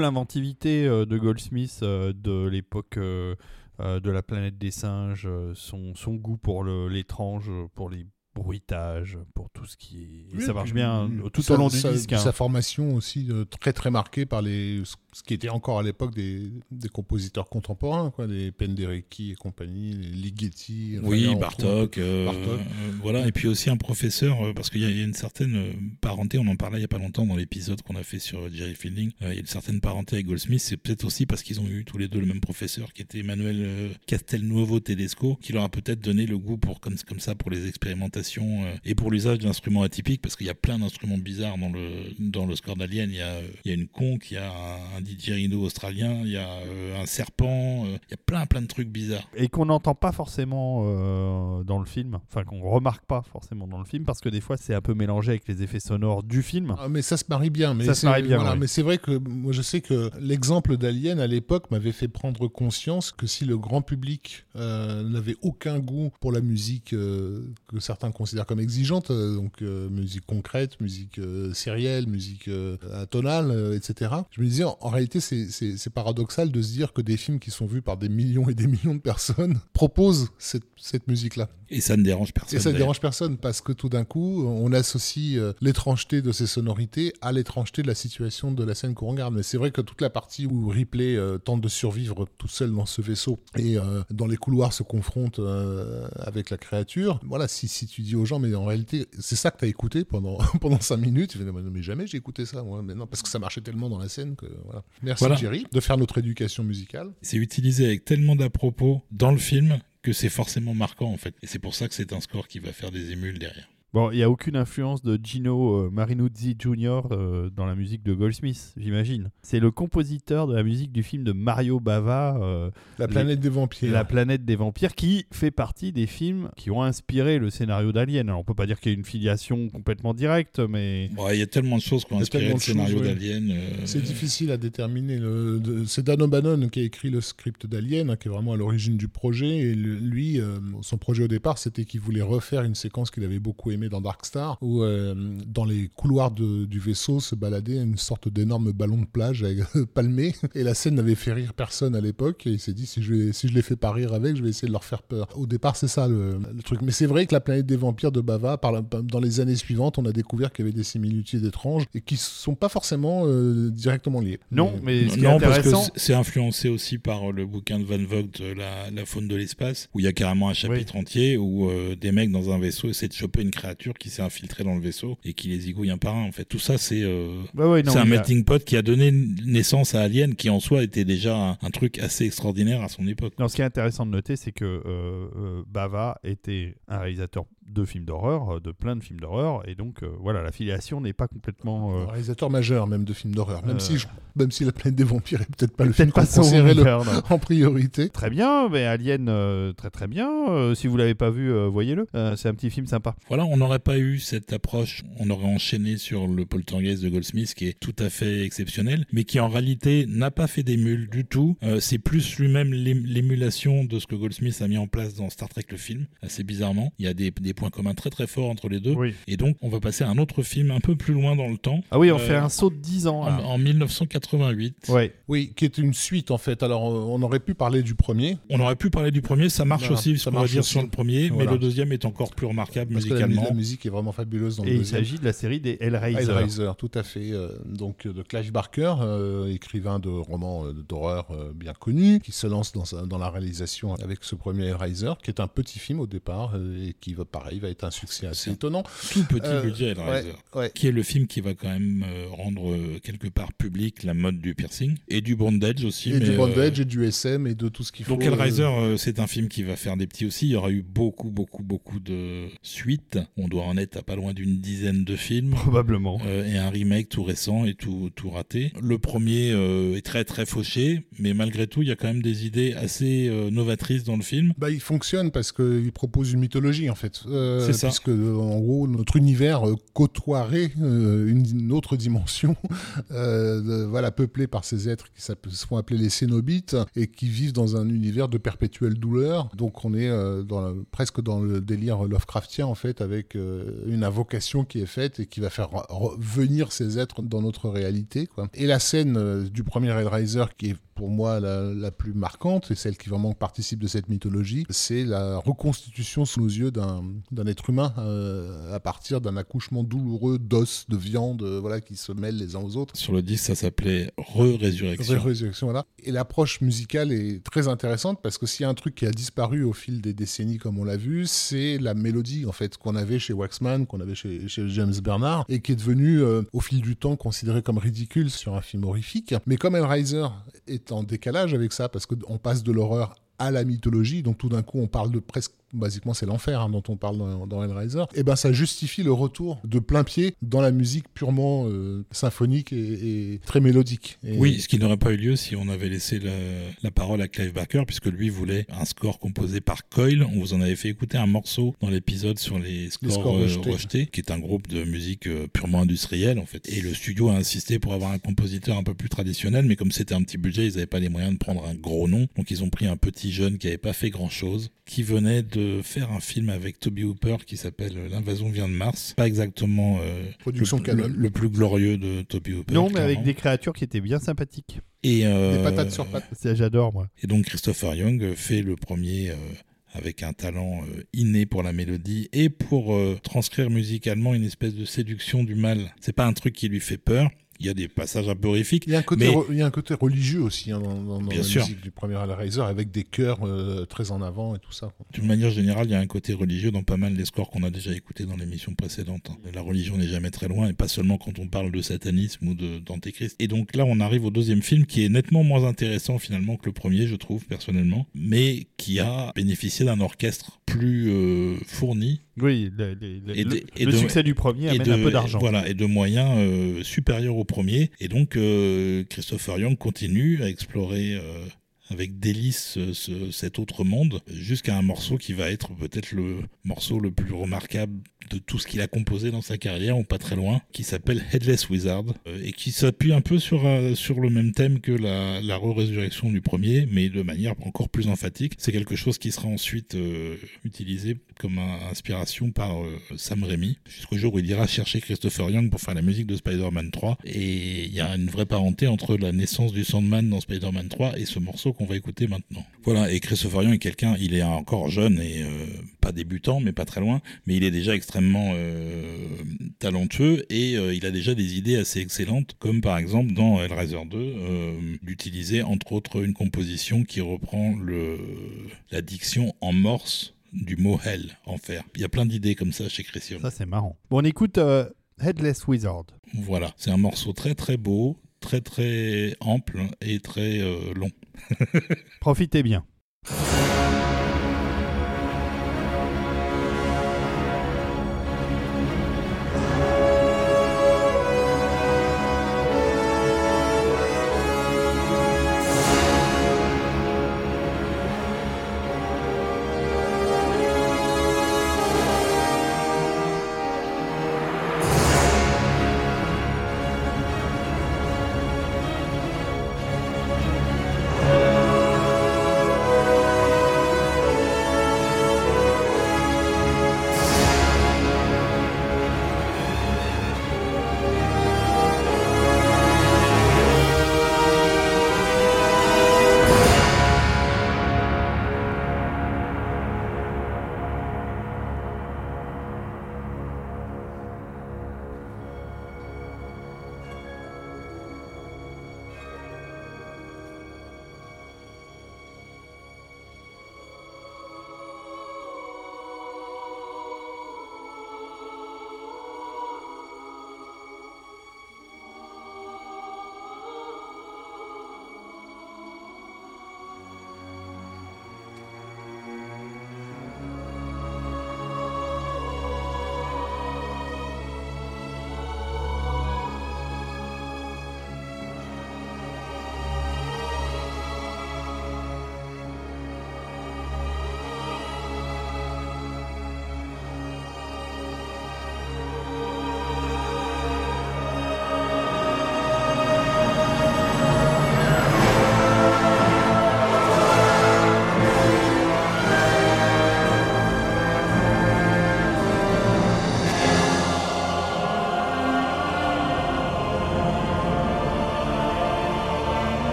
L'inventivité euh, de Goldsmith euh, de l'époque euh, de la planète des singes, son, son goût pour l'étrange, pour les bruitages, pour tout ce qui est... et Oui, ça marche bien tout au long du sa- disque. hein. Sa formation aussi euh, très très marquée par les, ce qui était encore à l'époque des, des compositeurs contemporains, quoi, les Penderecki et compagnie, les Ligeti. enfin, Oui, Bartok, euh, Bartok. euh, voilà, et puis aussi un professeur, euh, parce qu'il y, a- il y a une certaine parenté, on en parlait il y a pas longtemps dans l'épisode qu'on a fait sur Jerry Fielding, euh, il y a une certaine parenté avec Goldsmith, c'est peut-être aussi parce qu'ils ont eu tous les deux le même professeur, qui était Emmanuel Castelnuovo Tedesco, qui leur a peut-être donné le goût pour comme, comme ça pour les expérimentations euh, et pour l'usage d'instruments atypiques, parce qu'il y a plein d'instruments bizarres dans le dans le score d'Alien, il y a il y a une conque, il y a un, un didgeridoo australien, il y a euh, un serpent, euh, il y a plein plein de trucs bizarres. Et qu'on n'entend pas forcément euh, dans le film, enfin qu'on remarque pas forcément dans le film, parce que des fois c'est un peu mélangé avec les effets sonores du film. Ah, mais ça se marie bien. Mais Ça se c'est- marie bien, voilà. Mais c'est vrai que moi je sais que l'exemple d'Alien à l'époque m'avait fait prendre conscience que si le grand public euh, n'avait aucun goût pour la musique euh, que certains considèrent comme exigeante, euh, donc euh, musique concrète, musique euh, sérielle, musique euh, atonale, etc. Je me disais en, en réalité c'est- paradoxal de se dire que des films qui sont vus par des millions et des millions de personnes proposent cette, cette musique-là. Et ça ne dérange personne. Et ça ne dérange personne parce que tout d'un coup, on associe l'étrangeté de ces sonorités à l'étrangeté de la situation de la scène qu'on regarde. Mais c'est vrai que toute la partie où Ripley euh, tente de survivre tout seul dans ce vaisseau et euh, dans les couloirs se confronte euh, avec la créature, voilà, si, si tu dis aux gens, mais en réalité, c'est ça que tu as écouté pendant, pendant 5 minutes, mais jamais j'ai écouté ça, moi. Mais non, parce que ça marchait tellement dans la scène que voilà. Merci Voilà. Jerry de faire notre éducation musicale. C'est utilisé avec tellement d'à-propos dans le film que c'est forcément marquant en fait. Et c'est pour ça que c'est un score qui va faire des émules derrière. Bon, il n'y a aucune influence de Gino euh, Marinuzzi Jr. euh, dans la musique de Goldsmith, j'imagine. C'est le compositeur de la musique du film de Mario Bava, euh, La Les- planète des vampires. La planète des vampires, qui fait partie des films qui ont inspiré le scénario d'Alien. Alors, on peut pas dire qu'il y a une filiation complètement directe, mais Bon, Il y a tellement de choses qui ont inspiré le scénario ouais. d'Alien. euh, C'est difficile à déterminer. Le- C'est Dan O'Bannon qui a écrit le script d'Alien, hein, qui est vraiment à l'origine du projet. Et lui, son projet au départ, c'était qu'il voulait refaire une séquence qu'il avait beaucoup aimée dans Dark Star, où euh, dans les couloirs de- du vaisseau se baladait une sorte d'énorme ballon de plage avec, palmé. Et la scène n'avait fait rire personne à l'époque. Et il s'est dit, si je, si je les fais pas rire avec, je vais essayer de leur faire peur. Au départ, c'est ça le, le truc. Mais c'est vrai que la planète des vampires de Bava, par la- dans les années suivantes, on a découvert qu'il y avait des similitudes étranges et qui sont pas forcément euh, directement liées. non, mais ce qui est non, parce que intéressant, c'est- influencé aussi par le bouquin de Van Vogt, euh, la, la faune de l'espace, où il y a carrément un chapitre entier où euh, des mecs dans un vaisseau essaient de choper une créature qui s'est infiltrée dans le vaisseau et qui les igouille un par un. En fait, tout ça, c'est euh, Bah ouais, c'est un melting pot qui a donné naissance à Alien, qui en soi était déjà un, un truc assez extraordinaire à son époque. Non, ce qui est intéressant de noter, c'est que euh, euh, Bava était un réalisateur de films d'horreur, euh, de plein de films d'horreur, et donc euh, voilà, la filiation n'est pas complètement. euh, Un réalisateur majeur même de films d'horreur, même Euh. si je- même si la planète des vampires est peut-être pas le film pas conseillerait le- en priorité. Très bien, mais Alien, euh, très très bien. Euh, si vous l'avez pas vu, euh, voyez-le. Euh, c'est un petit film sympa. Voilà, on n'aurait pas eu cette approche, on aurait enchaîné sur le poltergeist de Goldsmith qui est tout à fait exceptionnel, mais qui en réalité n'a pas fait d'émule du tout. Euh, c'est plus lui-même l'ém- l'émulation de ce que Goldsmith a mis en place dans Star Trek le film, assez bizarrement. Il y a des, des points communs très très forts entre les deux. Oui. Et donc, on va passer à un autre film un peu plus loin dans le temps, Ah oui, on Euh, fait un saut de 10 ans. en, là. en 1988. Ouais. Oui, qui est une suite en fait. Alors euh, on aurait pu parler du premier. On aurait pu parler du premier, ça marche Voilà, aussi, ça marche dire aussi. sur le premier, Voilà. mais le deuxième est encore plus remarquable Parce que la, musicalement. la musique est vraiment fabuleuse dans Et le il deuxième. s'agit de la série des Hellraiser. Hellraiser, tout à fait. euh, donc de Clive Barker, euh, écrivain de romans d'horreur euh, bien connu, qui se lance dans, dans la réalisation avec ce premier Hellraiser, qui est un petit film au départ et qui va pareil va être un succès assez étonnant. Tout petit Euh, budget, Hellraiser. Ouais, ouais. qui est le film qui va quand même euh, rendre euh, quelque part public la mode du piercing et du bondage aussi. Et mais, du euh, bondage et du SM et de tout ce qu'il faut. donc Hellraiser, euh, c'est un film qui va faire des petits aussi. Il y aura eu beaucoup, beaucoup, beaucoup de suites. On doit en être à pas loin d'une dizaine de films. Probablement. euh, et un remake tout récent et tout, tout raté. Le premier euh, est très très fauché, mais malgré tout, il y a quand même des idées assez euh, novatrices dans le film. Bah, il fonctionne parce qu'il propose une mythologie en fait. Euh, C'est ça. puisque en gros notre univers euh, côtoierait euh, une, une autre dimension, de- voilà peuplée par ces êtres qui se font appeler les Cénobites et qui vivent dans un univers de perpétuelle douleur. Donc on est dans la- presque dans le délire Lovecraftien en fait, avec une invocation qui est faite et qui va faire re- revenir ces êtres dans notre réalité. Quoi. Et la scène du premier Hellraiser qui est pour moi la, la plus marquante et celle qui vraiment participe de cette mythologie, c'est la reconstitution sous nos yeux d'un être humain euh, à partir d'un accouchement douloureux d'os, de viande, euh, voilà, qui se mêlent les uns aux autres. Sur le disque, ça s'appelait Re-Résurrection. Résurrection, voilà. Et l'approche musicale est très intéressante parce que s'il y a un truc qui a disparu au fil des décennies, comme on l'a vu, c'est la mélodie en fait qu'on avait chez Waxman, qu'on avait chez, chez James Bernard et qui est devenue euh, au fil du temps considérée comme ridicule sur un film horrifique. Mais comme Hellraiser est en décalage avec ça parce qu'on passe de l'horreur à la mythologie, donc tout d'un coup on parle de presque, basiquement c'est l'enfer hein, dont on parle dans, dans Hellraiser, et ben ça justifie le retour de plein pied dans la musique purement euh, symphonique et, et très mélodique. Et- Oui, ce qui n'aurait pas eu lieu si on avait laissé la parole à Clive Barker, puisque lui voulait un score composé par Coil. On vous en avait fait écouter un morceau dans l'épisode sur les scores, scores euh, rejetés. rejetés, qui est un groupe de musique euh, purement industrielle en fait. Et le studio a insisté pour avoir un compositeur un peu plus traditionnel, mais comme c'était un petit budget, ils n'avaient pas les moyens de prendre un gros nom, donc ils ont pris un petit jeune qui n'avait pas fait grand chose, qui venait de faire un film avec Toby Hooper qui s'appelle L'invasion vient de Mars. Pas exactement euh, Production le, canon. le- le plus glorieux de Toby Hooper. Non, mais avec des créatures qui étaient bien sympathiques. Et, euh, Des patates sur pattes. J'adore, moi. Et donc Christopher Young fait le premier euh, avec un talent euh, inné pour la mélodie et pour euh, transcrire musicalement une espèce de séduction du mal. C'est pas un truc qui lui fait peur. Il y a des passages un peu horrifiques. Il y a un côté, Mais- re- il y a un côté religieux aussi hein, dans, dans- dans la sûr. musique du premier Hellraiser avec des chœurs euh, très en avant et tout ça. D'une manière générale, il y a un côté religieux dans pas mal des scores qu'on a déjà écoutés dans l'émission précédente. hein. La religion n'est jamais très loin, et pas seulement quand on parle de satanisme ou d'antéchrist. Et donc là, on arrive au deuxième film qui est nettement moins intéressant finalement que le premier, je trouve personnellement, mais qui a bénéficié d'un orchestre plus euh, fourni Oui, le, le- Et de- le- et le de- succès du premier amène un peu d'argent. Voilà, et de moyens euh, supérieurs au premier. Et donc, euh, Christopher Young continue à explorer euh, avec délice ce- cet autre monde jusqu'à un morceau qui va être peut-être le morceau le plus remarquable de tout ce qu'il a composé dans sa carrière, ou pas très loin, qui s'appelle Headless Wizard, euh, et qui s'appuie un peu sur, euh, sur le même thème que la, la re-résurrection du premier, mais de manière encore plus emphatique. C'est quelque chose qui sera ensuite euh, utilisé comme inspiration par Sam Raimi, jusqu'au jour où il ira chercher Christopher Young pour faire la musique de Spider-Man 3. Et il y a une vraie parenté entre la naissance du Sandman dans Spider-Man 3 et ce morceau qu'on va écouter maintenant. Voilà, et Christopher Young est quelqu'un, il est encore jeune et pas débutant, mais pas très loin, mais il est déjà extrêmement euh, talentueux et euh, il a déjà des idées assez excellentes, comme par exemple dans Hellraiser 2, euh, d'utiliser entre autres une composition qui reprend le, la diction en morse du mot hell, enfer. Il y a plein d'idées comme ça chez Christian. Ça, c'est marrant. Bon, on écoute euh, Headless Wizard. Voilà, c'est un morceau très très beau, très très ample et très euh, long. Profitez bien.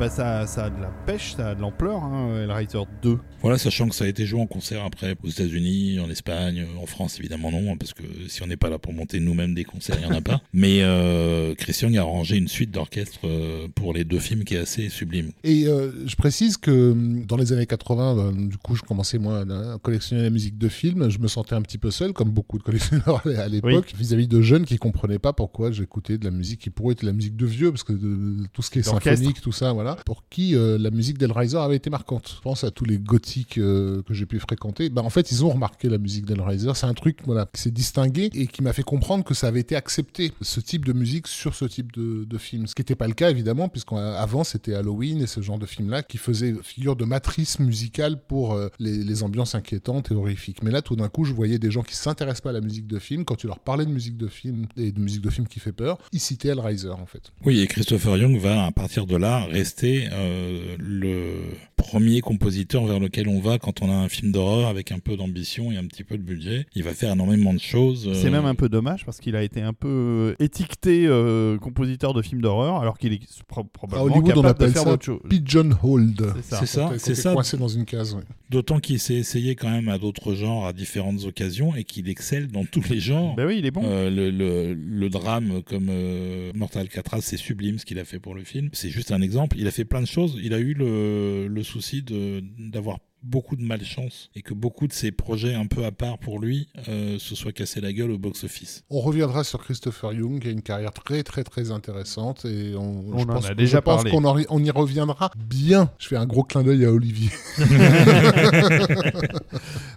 Bah, ça, ça a de la pêche, ça a de l'ampleur, hein, Hellraiser 2. Voilà, sachant que ça a été joué en concert après aux États-Unis, en Espagne, en France évidemment non, hein, parce que si on n'est pas là pour monter nous-mêmes des concerts, il n'y en a pas. Mais euh, Christian a arrangé une suite d'orchestre euh, pour les deux films qui est assez sublime. Et euh, je précise que hum, dans les années 80, ben, du coup, je commençais moi à collectionner la musique de films. Je me sentais un petit peu seul, comme beaucoup de collectionneurs à l'époque, vis-à-vis de jeunes qui comprenaient pas pourquoi j'écoutais de la musique qui pourrait être de la musique de vieux, parce que de, tout ce qui est symphonique, tout ça, voilà. Pour qui la musique d'Hellraiser avait été marquante. Je pense à tous les gothiques que j'ai pu fréquenter, bah, en fait, ils ont remarqué la musique d'Hellraiser. C'est un truc voilà, qui s'est distingué et qui m'a fait comprendre que ça avait été accepté, ce type de musique sur ce type de, film. Ce qui n'était pas le cas, évidemment, puisqu'avant, c'était Halloween et ce genre de film-là qui faisait figure de matrice musicale pour euh, les, les, ambiances inquiétantes et horrifiques. Mais là, tout d'un coup, je voyais des gens qui s'intéressent pas à la musique de film. Quand tu leur parlais de musique de film et de musique de film qui fait peur, ils citaient Hellraiser, en fait. Oui, et Christopher Young va, à partir de là, rester euh, le premier compositeur vers lequel on va quand on a un film d'horreur avec un peu d'ambition et un petit peu de budget. Il va faire énormément de choses. C'est euh, même un peu dommage parce qu'il a été un peu euh, étiqueté euh, compositeur de films d'horreur alors qu'il est probablement Hollywood, capable on de faire autre chose. Pigeonholed. C'est ça. C'est ça. Coincé dans une case. D'autant qu'il s'est essayé quand même à d'autres genres à différentes occasions et qu'il excelle dans tous les genres. Ben oui, il est bon. le, le, le, drame comme Mortal Alcatraz, c'est sublime ce qu'il a fait pour le film. C'est juste un exemple. Il a fait plein de choses. Il a eu le, le souci d'avoir beaucoup de malchance et que beaucoup de ses projets un peu à part pour lui euh, se soient cassés la gueule au box-office. On reviendra sur Christopher Young qui a une carrière très très très intéressante et on, on en a déjà parlé. qu'on on y reviendra bien. Je fais un gros clin d'œil à Olivier.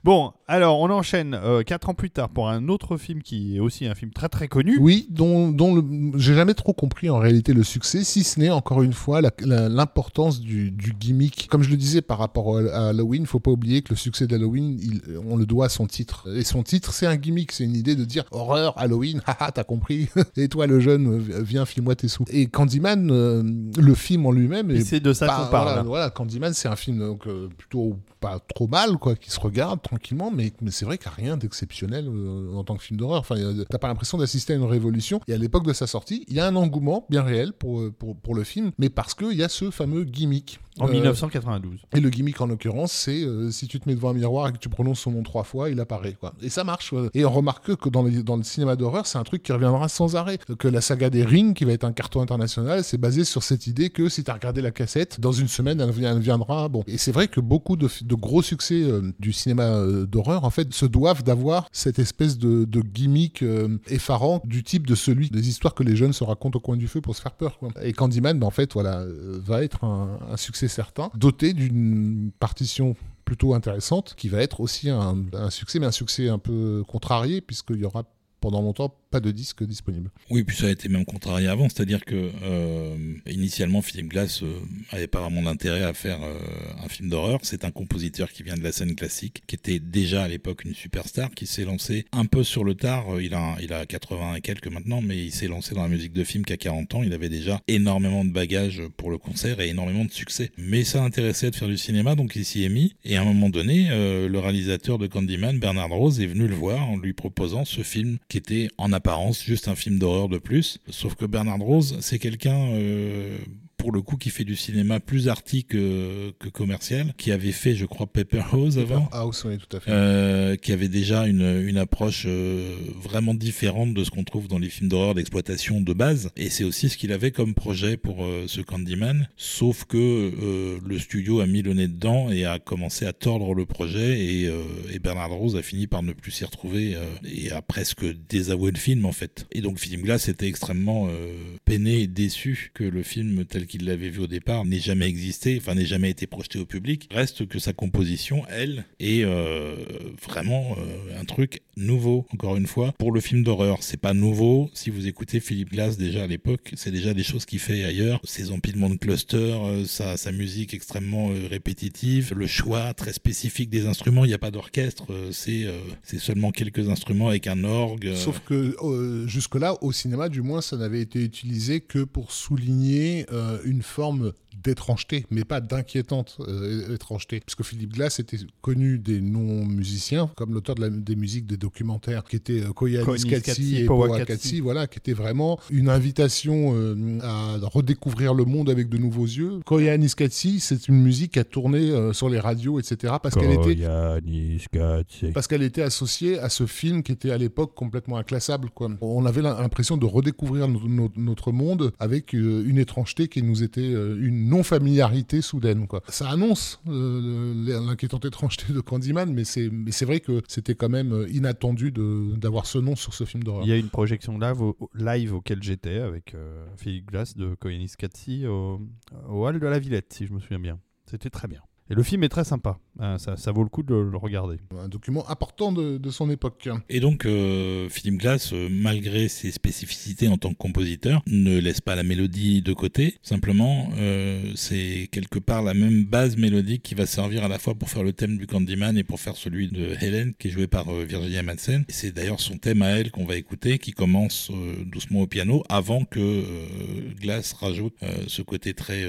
bon, alors on enchaîne euh, quatre ans plus tard pour un autre film qui est aussi un film très très connu. Oui, dont, dont j'ai jamais trop compris en réalité le succès, si ce n'est encore une fois l'importance du, du, gimmick. Comme je le disais par rapport à Halloween, il faut pas oublier que le succès d'Halloween, on le doit à son titre. Et son titre, c'est un gimmick, c'est une idée de dire horreur, Halloween, haha, t'as compris. et toi, le jeune, viens, file-moi tes sous. Et Candyman, euh, le film en lui-même. C'est de ça qu'on parle. Voilà, Candyman, c'est un film donc, euh, plutôt pas trop mal, quoi, qui se regarde tranquillement, mais, mais c'est vrai qu'il n'y a rien d'exceptionnel euh, en tant que film d'horreur. Enfin, t'as pas l'impression d'assister à une révolution. Et à l'époque de sa sortie, il y a un engouement bien réel pour, pour, pour le film, mais parce qu'il y a ce fameux gimmick. En 1992. Et le gimmick, en l'occurrence, c'est si tu te mets devant un miroir et que tu prononces son nom trois fois, il apparaît. Quoi. Et ça marche. Et on remarque que dans, les, dans le cinéma d'horreur, c'est un truc qui reviendra sans arrêt. Que la saga des Rings, qui va être un carton international, c'est basé sur cette idée que si tu as regardé la cassette, dans une semaine, elle, viendra. Bon. Et c'est vrai que beaucoup de, de gros succès euh, du cinéma euh, d'horreur, en fait, se doivent d'avoir cette espèce de, de gimmick euh, effarant du type de celui des histoires que les jeunes se racontent au coin du feu pour se faire peur. Quoi. Et Candyman, ben, en fait, voilà, va être un, un succès certain, doté d'une partition plutôt intéressante, qui va être aussi un, un, succès, mais un succès un peu contrarié, puisqu'il y aura pendant longtemps pas de disque disponible. Oui, puis ça a été même contrarié avant, c'est-à-dire que euh, initialement Philippe Glass euh, avait pas vraiment d'intérêt à faire euh, un film d'horreur. C'est un compositeur qui vient de la scène classique, qui était déjà à l'époque une superstar, qui s'est lancé un peu sur le tard. Il a il a 80 et quelques maintenant, mais il s'est lancé dans la musique de film qu'à 40 ans. Il avait déjà énormément de bagages pour le concert et énormément de succès. Mais ça intéressait de faire du cinéma, donc il s'y est mis. Et à un moment donné, le réalisateur de Candyman, Bernard Rose, est venu le voir en lui proposant ce film qui était en apparence juste un film d'horreur de plus. Sauf que Bernard Rose, c'est quelqu'un euh, pour le coup qui fait du cinéma plus arty que, commercial, qui avait fait, je crois, Pepper House avant. House, oui, tout à fait. Euh, qui avait déjà une, une approche euh, vraiment différente de ce qu'on trouve dans les films d'horreur d'exploitation de base. Et c'est aussi ce qu'il avait comme projet pour euh, ce Candyman. Sauf que le studio a mis le nez dedans et a commencé à tordre le projet. Et, et Bernard Rose a fini par ne plus s'y retrouver et a presque désavoué le film en fait. Et donc Philippe Glass était extrêmement peiné et déçu que le film tel qu'il l'avait vu au départ n'ait jamais existé, enfin n'ait jamais été projeté au public. Reste que sa composition, elle, est euh, vraiment euh, un truc nouveau, encore une fois, pour le film d'horreur. C'est pas nouveau. Si vous écoutez Philippe Glass déjà à l'époque, c'est déjà des choses qu'il fait ailleurs. Ses empilements de clusters, euh, sa, musique extrêmement répétitive, le choix très spécifique des instruments. Il n'y a pas d'orchestre, c'est c'est seulement quelques instruments avec un orgue. Sauf que jusque-là, au cinéma, du moins, ça n'avait été utilisé que pour souligner une forme d'étrangeté, mais pas d'inquiétante euh, étrangeté. Parce que Philippe Glass était connu des non-musiciens, comme l'auteur de la, des musiques des documentaires, qui étaient euh, Koya Koya Niskatsi Niskatsi et et Powa Powa Katsi, Katsi. voilà, qui était vraiment une invitation euh, à redécouvrir le monde avec de nouveaux yeux. Koya Niskatsi, c'est une musique qui a tourné euh, sur les radios, etc., parce qu'elle était parce qu'elle était associée à ce film qui était à l'époque complètement inclassable. Quoi. On avait l'impression de redécouvrir no- no- notre monde avec euh, une étrangeté qui nous était euh, non-familiarité soudaine. Quoi. Ça annonce euh, l'inquiétante étrangeté de Candyman, mais c'est mais c'est vrai que c'était quand même euh, inattendu de- d'avoir ce nom sur ce film d'horreur. Il y a une projection live, live auquel j'étais avec euh, Philippe Glass de Koyanis Katsi au Hall de la Villette, si je me souviens bien. C'était très bien. Et le film est très sympa. Euh, ça, ça vaut le coup de le regarder. Un document important de, de son époque. Et donc, euh, Philippe Glass, euh, malgré ses spécificités en tant que compositeur, ne laisse pas la mélodie de côté. Simplement, euh, c'est quelque part la même base mélodique qui va servir à la fois pour faire le thème du Candyman et pour faire celui de Helen, qui est joué par euh, Virginia Madsen. Et c'est d'ailleurs son thème à elle qu'on va écouter, qui commence euh, doucement au piano, avant que euh, Glass rajoute euh, ce côté très...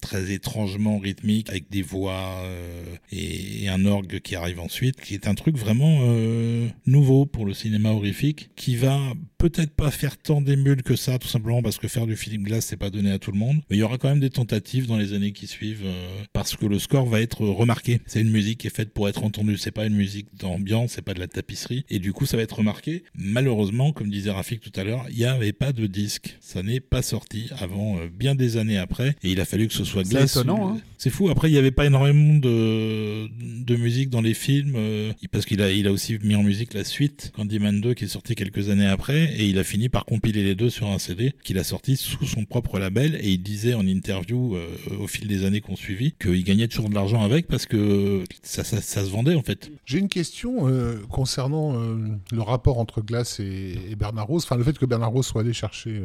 très étrangement rythmique avec des voix euh, et, et un orgue qui arrive ensuite qui est un truc vraiment euh, nouveau pour le cinéma horrifique qui va peut-être pas faire tant d'émules que ça tout simplement parce que faire du Philippe Glass c'est pas donné à tout le monde. Mais il y aura quand même des tentatives dans les années qui suivent euh, parce que le score va être remarqué. C'est une musique qui est faite pour être entendue. C'est pas une musique d'ambiance c'est pas de la tapisserie. Et du coup ça va être remarqué. Malheureusement comme disait Rafik tout à l'heure il n'y avait pas de disque. Ça n'est pas sorti avant euh, bien des années après. Et il a fallu que ce soit C'est Glass étonnant, hein. c'est fou. Après, il n'y avait pas énormément de, de musique dans les films, euh, parce qu'il a, il a aussi mis en musique la suite, Candyman 2, qui est sorti quelques années après, et il a fini par compiler les deux sur un CD qu'il a sorti sous son propre label, et il disait en interview euh, au fil des années qu'on suivit qu'il gagnait toujours de l'argent avec parce que ça, se vendait en fait. J'ai une question euh, concernant euh, le rapport entre Glass et, Bernard Rose, enfin le fait que Bernard Rose soit allé chercher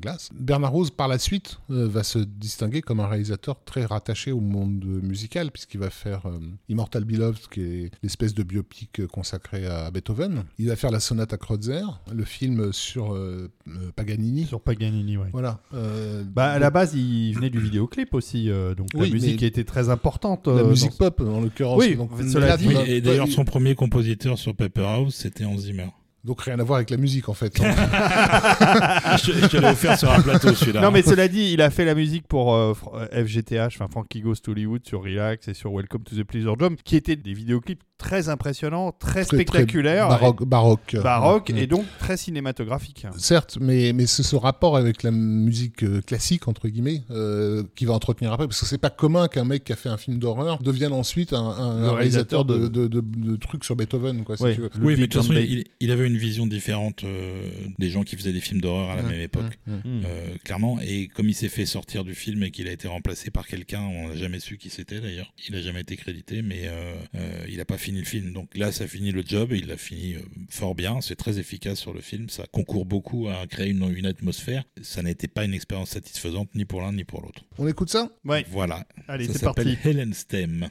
Glass. Bernard Rose, par la suite, va se distinguer comme un réalisateur très rattaché au monde musical, puisqu'il va faire Immortal Beloved, qui est l'espèce de biopic consacré à Beethoven. Il va faire la sonate à Kreutzer, le film sur euh, euh, Paganini. Sur Paganini, ouais. Voilà. euh, Bah, à la base, il venait du vidéoclip aussi, euh, donc Oui, la musique mais- était très importante. la musique dans- pop, en l'occurrence. Oui, donc, cela là, dit- Oui, et d'ailleurs, son premier compositeur sur Paper House, c'était Hans Zimmer. Donc rien à voir avec la musique en fait. hein. je, je te l'ai offert sur un plateau celui-là. Non, mais cela dit, il a fait la musique pour euh, euh, FGTH, enfin Frankie Goes to Hollywood sur Relax et sur Welcome to the Pleasure Dome, qui étaient des vidéoclips très impressionnants, très, Très- très spectaculaires, baroque, baroque. et, donc très cinématographiques. Certes, mais, mais c'est ce rapport avec la musique euh, classique, entre guillemets, euh, qui va entretenir après. Parce que c'est pas commun qu'un mec qui a fait un film d'horreur devienne ensuite un, un- un réalisateur de, de- de, de- de trucs sur Beethoven, quoi, si tu veux. Oui, mais de toute façon, il, il avait une vision différente euh, des gens qui faisaient des films d'horreur à la Mm, même époque. mm, mm. Hmm. Euh, clairement, et comme il s'est fait sortir du film et qu'il a été remplacé par quelqu'un, on n'a jamais su qui c'était d'ailleurs. Il n'a jamais été crédité, mais euh, euh, il n'a pas fini le film. Donc là, ça finit le job et il l'a fini euh, fort bien. C'est très efficace sur le film. Ça concourt beaucoup à créer une, une atmosphère. Ça n'était pas une expérience satisfaisante ni pour l'un ni pour l'autre. On écoute ça? Ouais, Voilà. allez, ça c'est parti. Helen's Theme.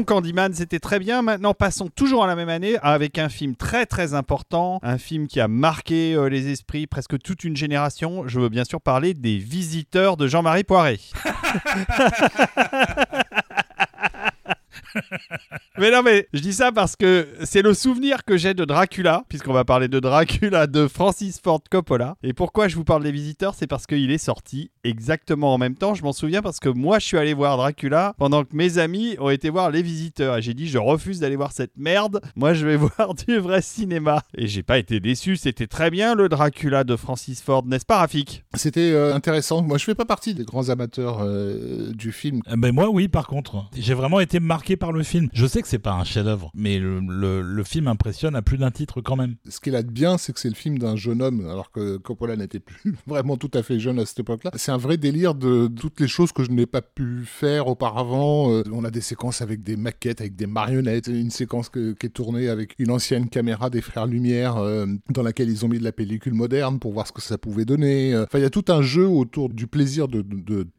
Bon, Candyman, c'était très bien. Maintenant, passons toujours à la même année avec un film très très important, un film qui a marqué euh, les esprits presque toute une génération. Je veux bien sûr parler des Visiteurs de Jean-Marie Poiré. mais non, mais je dis ça parce que c'est le souvenir que j'ai de Dracula, puisqu'on va parler de Dracula de Francis Ford Coppola. Et pourquoi je vous parle des visiteurs C'est parce qu'il est sorti exactement en même temps. Je m'en souviens parce que moi, je suis allé voir Dracula pendant que mes amis ont été voir les visiteurs. Et j'ai dit, je refuse d'aller voir cette merde. Moi, je vais voir du vrai cinéma. Et j'ai pas été déçu. C'était très bien le Dracula de Francis Ford, n'est-ce pas, Rafik? C'était euh, intéressant. Moi, je fais pas partie des grands amateurs euh, du film. Euh, ben moi, oui, par contre. J'ai vraiment été marqué par le film. Je sais que c'est pas un chef-d'œuvre, mais le, le- le film impressionne à plus d'un titre quand même. Ce qu'il a de bien, c'est que c'est le film d'un jeune homme, alors que Coppola n'était plus vraiment tout à fait jeune à cette époque-là. C'est un vrai délire de toutes les choses que je n'ai pas pu faire auparavant. Euh, on a des séquences avec des maquettes, avec des marionnettes, une séquence que- qui est tournée avec une ancienne caméra des frères Lumière, euh, dans laquelle ils ont mis de la pellicule moderne pour voir ce que ça pouvait donner. Euh, Enfin, il y a tout un jeu autour du plaisir de,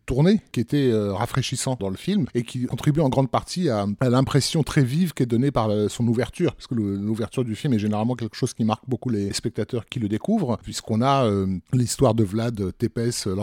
tourner qui était rafraîchissant dans le film et qui contribue en grande partie à, à l'impression très vive qui est donnée par son ouverture, parce que l'ouverture du film est généralement quelque chose qui marque beaucoup les spectateurs qui le découvrent, puisqu'on a l'histoire de Vlad Tepes, euh,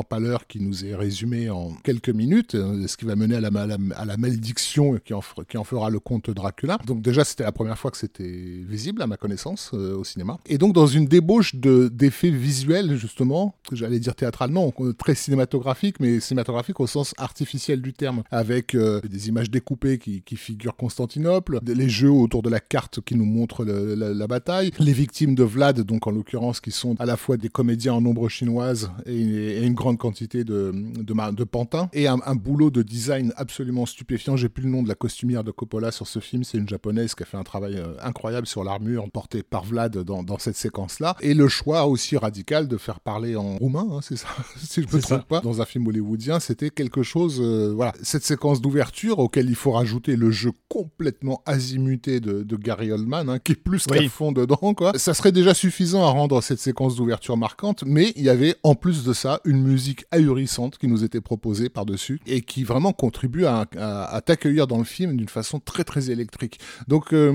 qui nous est résumée en quelques minutes, euh, ce qui va mener à la, à la, à la malédiction qui en, qui en fera le comte Dracula. Donc déjà, c'était la première fois que c'était visible, à ma connaissance, euh, au cinéma. Et donc, dans une débauche de- d'effets visuels, justement, j'allais dire théâtralement, euh, très cinématographique, mais cinématographique au sens artificiel du terme, avec des images découpées qui, figurent Constantinople, les jeux autour de la carte qui nous montrent la, bataille, les victimes de Vlad, donc en l'occurrence, qui sont à la fois des comédiens en ombre chinoise et une grande quantité de, de, de pantins, et un, un boulot de design absolument stupéfiant. J'ai plus le nom de la costumière de Coppola sur ce film, c'est une japonaise qui a fait un travail euh, incroyable sur l'armure portée par Vlad dans, dans cette séquence-là, et le choix aussi radical de faire parler en roumain, hein, c'est ça, si je me trompe ça. pas, dans un film hollywoodien, c'était quelque chose, euh, voilà, cette séquence d'ouverture auquel il faut rajouter le jeu complètement azimuté de, de Gary Oldman, hein, qui est plus Oui. qu'à fond dedans, quoi. Ça serait déjà suffisant à rendre cette séquence d'ouverture marquante, mais il y avait en plus de ça une musique ahurissante qui nous était proposée par-dessus et qui vraiment contribue à, t'accueillir dans le film d'une façon très très électrique. Donc euh,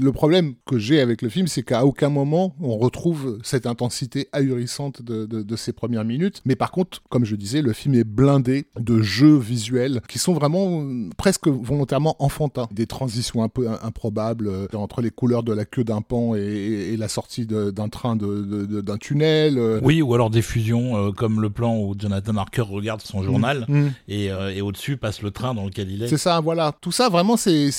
le problème que j'ai avec le film, c'est qu'à aucun moment on retrouve cette intensité ahurissante de, de- ces premières minutes. Mais par contre, comme je disais, le film est blindé de jeux visuels qui sont vraiment euh, presque volontairement enfantins. Des transitions un peu im- improbables euh, entre les couleurs de la queue d'un pan et, la sortie d'un train d'un tunnel. Oui, ou alors des fusions comme le plan où Jonathan Harker regarde son journal Mm. et, euh, et au-dessus passe le train dans lequel il est. C'est ça, voilà. Tout ça, vraiment, c'est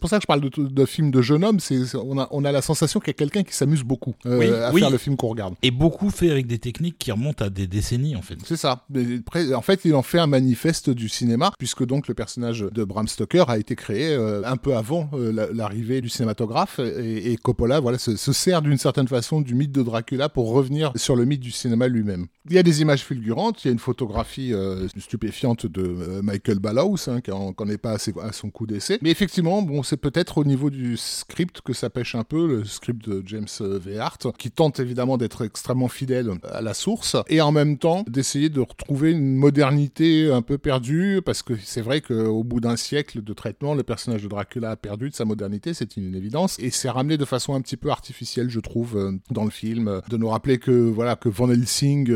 pour ça que je parle de, de film de jeune homme. C'est on a on a la sensation qu'il y a quelqu'un qui s'amuse beaucoup euh, Oui, à oui. faire le film qu'on regarde. Et beaucoup fait avec des techniques qui remontent à des décennies en fait. C'est ça. En fait, il en fait un manifeste du cinéma, puisque donc le personnage de Bram Stoker a été créé euh, un peu avant euh, la- l'arrivée du cinématographe, et, et Coppola, voilà, se, se sert d'une certaine façon du mythe de Dracula pour revenir sur le mythe du cinéma lui-même. Il y a des images fulgurantes, il y a une photographie euh, stupéfiante de euh, Michael Ballhaus, hein, qui en- qui en est pas ses- à son coup d'essai. Mais effectivement, bon, c'est peut-être au niveau du script que ça pêche un peu, le script de James euh, V. Hart, qui tente évidemment d'être extrêmement fidèle à la source, et en même temps d'essayer de retrouver une modernité un peu perdue, parce que c'est vrai qu'au bout d'un siècle de traitement, le personnage de Dracula a perdu de sa modernité, c'est une évidence, et c'est ramené de façon un petit peu artificielle, je trouve, dans le film, de nous rappeler que voilà que Van Helsing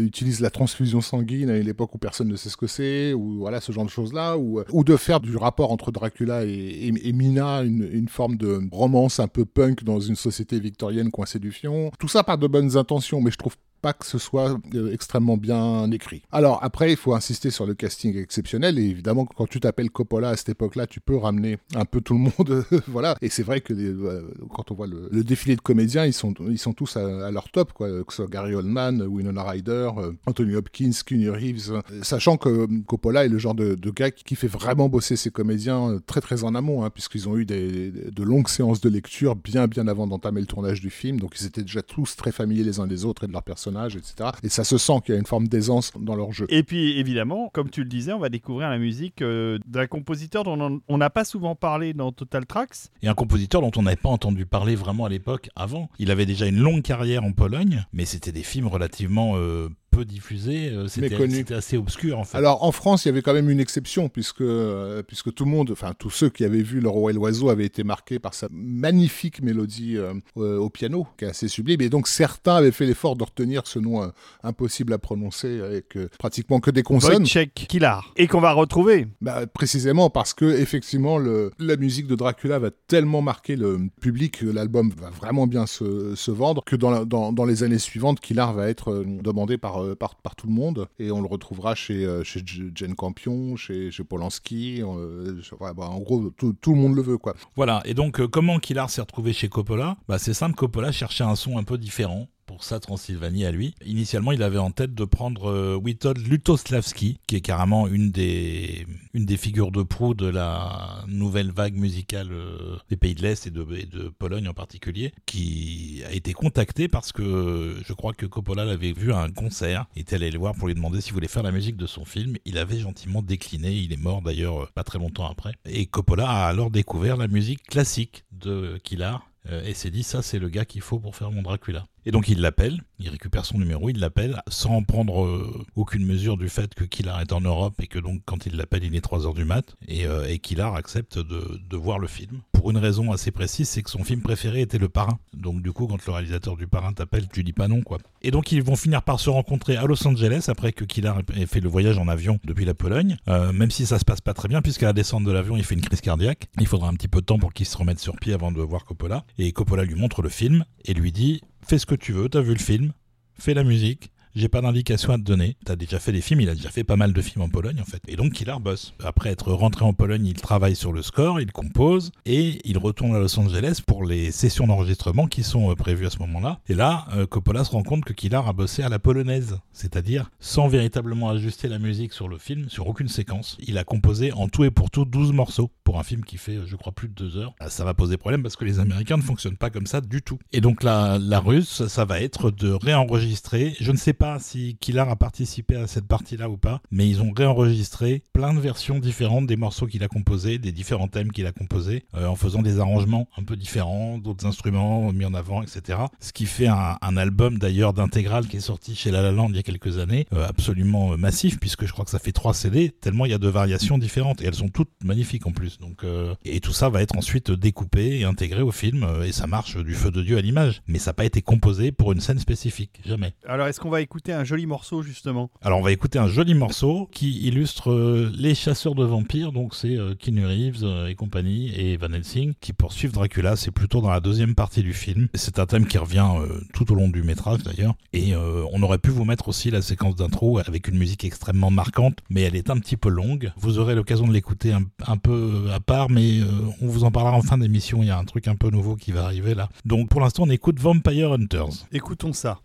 utilise la transfusion sanguine à une époque où personne ne sait ce que c'est, ou voilà ce genre de choses-là, ou, euh, ou de faire du rapport entre Dracula et Mina une, une forme de romance un peu punk dans une société victorienne coincée du fion. Tout ça par de bonnes intentions, mais je trouve pas que ce soit euh, extrêmement bien écrit. Alors après, il faut insister sur le casting exceptionnel et évidemment quand tu t'appelles Coppola à cette époque-là, tu peux ramener un peu tout le monde, voilà. Et c'est vrai que euh, quand on voit le, défilé de comédiens, ils sont ils sont tous à, leur top, quoi. Que ce soit Gary Oldman, Winona Ryder, euh, Anthony Hopkins, Keanu Reeves, euh, sachant que euh, Coppola est le genre de, gars qui, fait vraiment bosser ses comédiens euh, très très en amont, hein, puisqu'ils ont eu des, de longues séances de lecture bien bien avant d'entamer le tournage du film, donc ils étaient déjà tous très familiers les uns des autres et de leurs personnages, etc. Et ça se sent qu'il y a une forme d'aisance dans leur jeu. Et puis évidemment, comme tu le disais, on va découvrir la musique euh, d'un compositeur dont on- on n'a pas souvent parlé dans Total Tracks. Et un compositeur dont on n'avait pas entendu parler vraiment à l'époque avant. Il avait déjà une longue carrière en Pologne, mais c'était des films relativement euh, peu diffusé, euh, c'était assez obscur en fait. Alors en France, il y avait quand même une exception puisque euh, puisque tout le monde, enfin tous ceux qui avaient vu Le Roi et l'Oiseau avaient été marqués par sa magnifique mélodie euh, au piano, qui est assez sublime. Et donc certains avaient fait l'effort de retenir ce nom euh, impossible à prononcer avec euh, pratiquement que des consonnes. Wojciech Kilar. Et qu'on va retrouver. Bah, précisément parce que effectivement le, la musique de Dracula va tellement marquer le public que l'album va vraiment bien se, se vendre que dans, la- dans, dans les années suivantes, Killar va être demandé par, euh, par, par tout le monde et on le retrouvera chez, euh, chez Jane Campion, chez, chez Polanski. euh, bah, en gros, tout, le monde le veut quoi. Voilà, et donc comment Killar s'est retrouvé chez Coppola? Bah, C'est simple, Coppola cherchait un son un peu différent pour sa Transylvanie à lui. Initialement, il avait en tête de prendre euh, Witold Lutoslavski, qui est carrément une des, une des figures de proue de la nouvelle vague musicale euh, des pays de l'Est et de, de Pologne en particulier, qui a été contacté parce que je crois que Coppola l'avait vu à un concert, il était allé le voir pour lui demander s'il voulait faire la musique de son film. Il avait gentiment décliné, il est mort d'ailleurs euh, pas très longtemps après. Et Coppola a alors découvert la musique classique de Killar euh, et s'est dit ça c'est le gars qu'il faut pour faire mon Dracula. Et donc il l'appelle, il récupère son numéro, il l'appelle sans prendre euh, aucune mesure du fait que Killar est en Europe et que donc quand il l'appelle il est 3h du mat et, euh, et Killar accepte de, de voir le film. Pour une raison assez précise, c'est que son film préféré était Le Parrain. Donc du coup quand le réalisateur du Parrain t'appelle, tu dis pas non quoi. Et donc ils vont finir par se rencontrer à Los Angeles après que Killar ait fait le voyage en avion depuis la Pologne, Euh, même si ça se passe pas très bien puisqu'à la descente de l'avion il fait une crise cardiaque. Il faudra un petit peu de temps pour qu'il se remette sur pied avant de voir Coppola. Et Coppola lui montre le film et lui dit fais ce que tu veux, t'as vu le film, fais la musique. J'ai pas d'indication à te donner. T'as déjà fait des films, il a déjà fait pas mal de films en Pologne en fait. Et donc Killar bosse. Après être rentré en Pologne, il travaille sur le score, il compose et il retourne à Los Angeles pour les sessions d'enregistrement qui sont euh, prévues à ce moment-là. Et là, euh, Coppola se rend compte que Killar a bossé à la polonaise, c'est-à-dire sans véritablement ajuster la musique sur le film, sur aucune séquence. Il a composé en tout et pour tout 12 morceaux pour un film qui fait, euh, je crois, plus de deux heures. Ah, Ça va poser problème parce que les Américains ne fonctionnent pas comme ça du tout. Et donc la, la ruse, ça va être de réenregistrer. Je ne sais pas si Killar a participé à cette partie-là ou pas, mais ils ont réenregistré plein de versions différentes des morceaux qu'il a composés, des différents thèmes qu'il a composés, euh, en faisant des arrangements un peu différents, d'autres instruments mis en avant, etc. Ce qui fait un, album d'ailleurs d'intégrale qui est sorti chez La La Land il y a quelques années, euh, absolument euh, massif, puisque je crois que ça fait trois CD, tellement il y a de variations différentes, et elles sont toutes magnifiques en plus. Donc, et tout ça va être ensuite découpé et intégré au film, et ça marche du feu de Dieu à l'image. Mais ça n'a pas été composé pour une scène spécifique, jamais. Alors, est-ce qu'on va un joli morceau, justement Alors on va écouter un joli morceau qui illustre euh, les chasseurs de vampires, donc c'est euh, Keanu Reeves euh, et compagnie et Van Helsing qui poursuivent Dracula, c'est plutôt dans la deuxième partie du film. C'est un thème qui revient euh, tout au long du métrage d'ailleurs. Et on aurait pu vous mettre aussi la séquence d'intro avec une musique extrêmement marquante, mais elle est un petit peu longue. Vous aurez l'occasion de l'écouter un, un peu à part, mais on vous en parlera en fin d'émission, il y a un truc un peu nouveau qui va arriver là. Donc pour l'instant on écoute Vampire Hunters. Écoutons ça.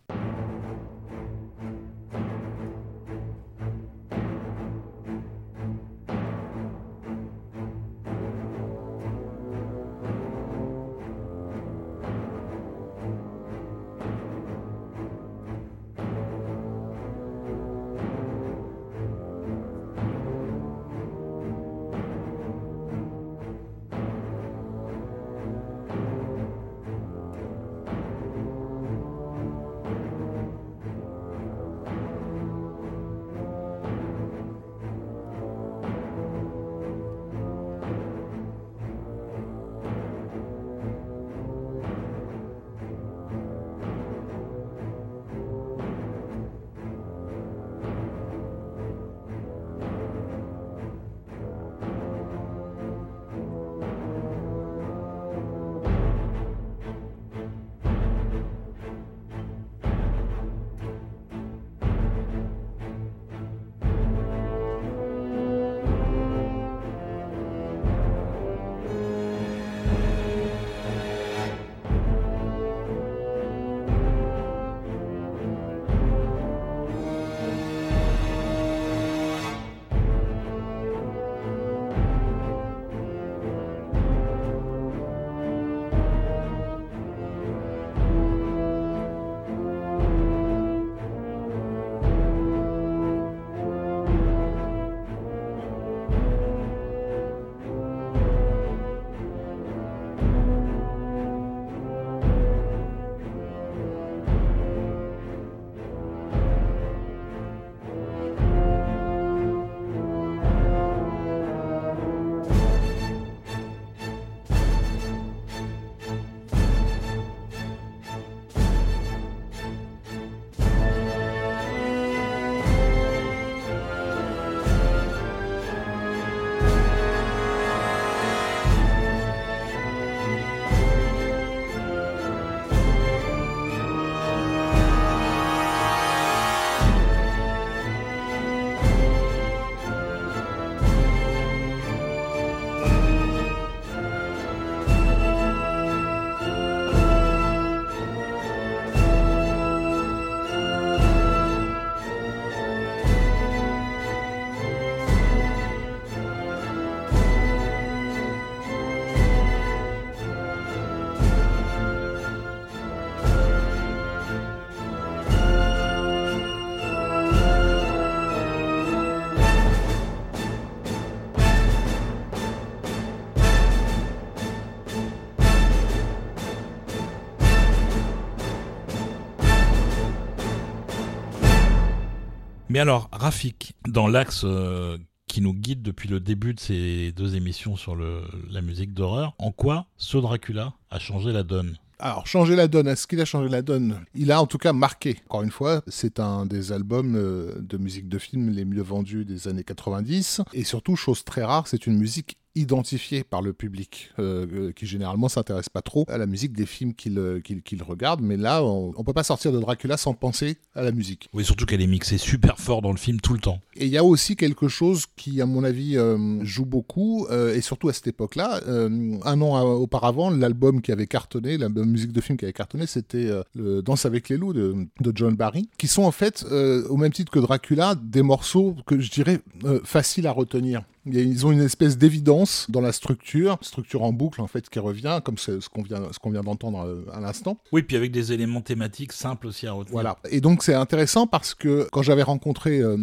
Mais alors, Rafik, dans l'axe euh, qui nous guide depuis le début de ces deux émissions sur la musique d'horreur, en quoi ce Dracula a changé la donne? Alors, changer la donne, est-ce qu'il a changé la donne? Il a en tout cas marqué. Encore une fois, c'est un des albums euh, de musique de film les mieux vendus des années 90. Et surtout, chose très rare, c'est une musique identifié par le public, euh, euh, qui généralement s'intéresse pas trop à la musique des films qu'il euh, qu'il regarde. Mais là, on, on, peut pas sortir de Dracula sans penser à la musique. Oui, surtout qu'elle est mixée super fort dans le film tout le temps. Et il y a aussi quelque chose qui, à mon avis, joue beaucoup, et surtout à cette époque-là. un an auparavant, l'album qui avait cartonné, la musique de film qui avait cartonné, c'était Danse avec les loups de, de, John Barry, qui sont en fait, au même titre que Dracula, des morceaux que je dirais faciles à retenir. Ils ont une espèce d'évidence dans la structure, structure en boucle en fait qui revient, comme ce, qu'on vient, ce qu'on vient d'entendre euh, à l'instant. Oui, puis avec des éléments thématiques simples aussi à retenir. Voilà. Et donc c'est intéressant parce que quand j'avais rencontré euh,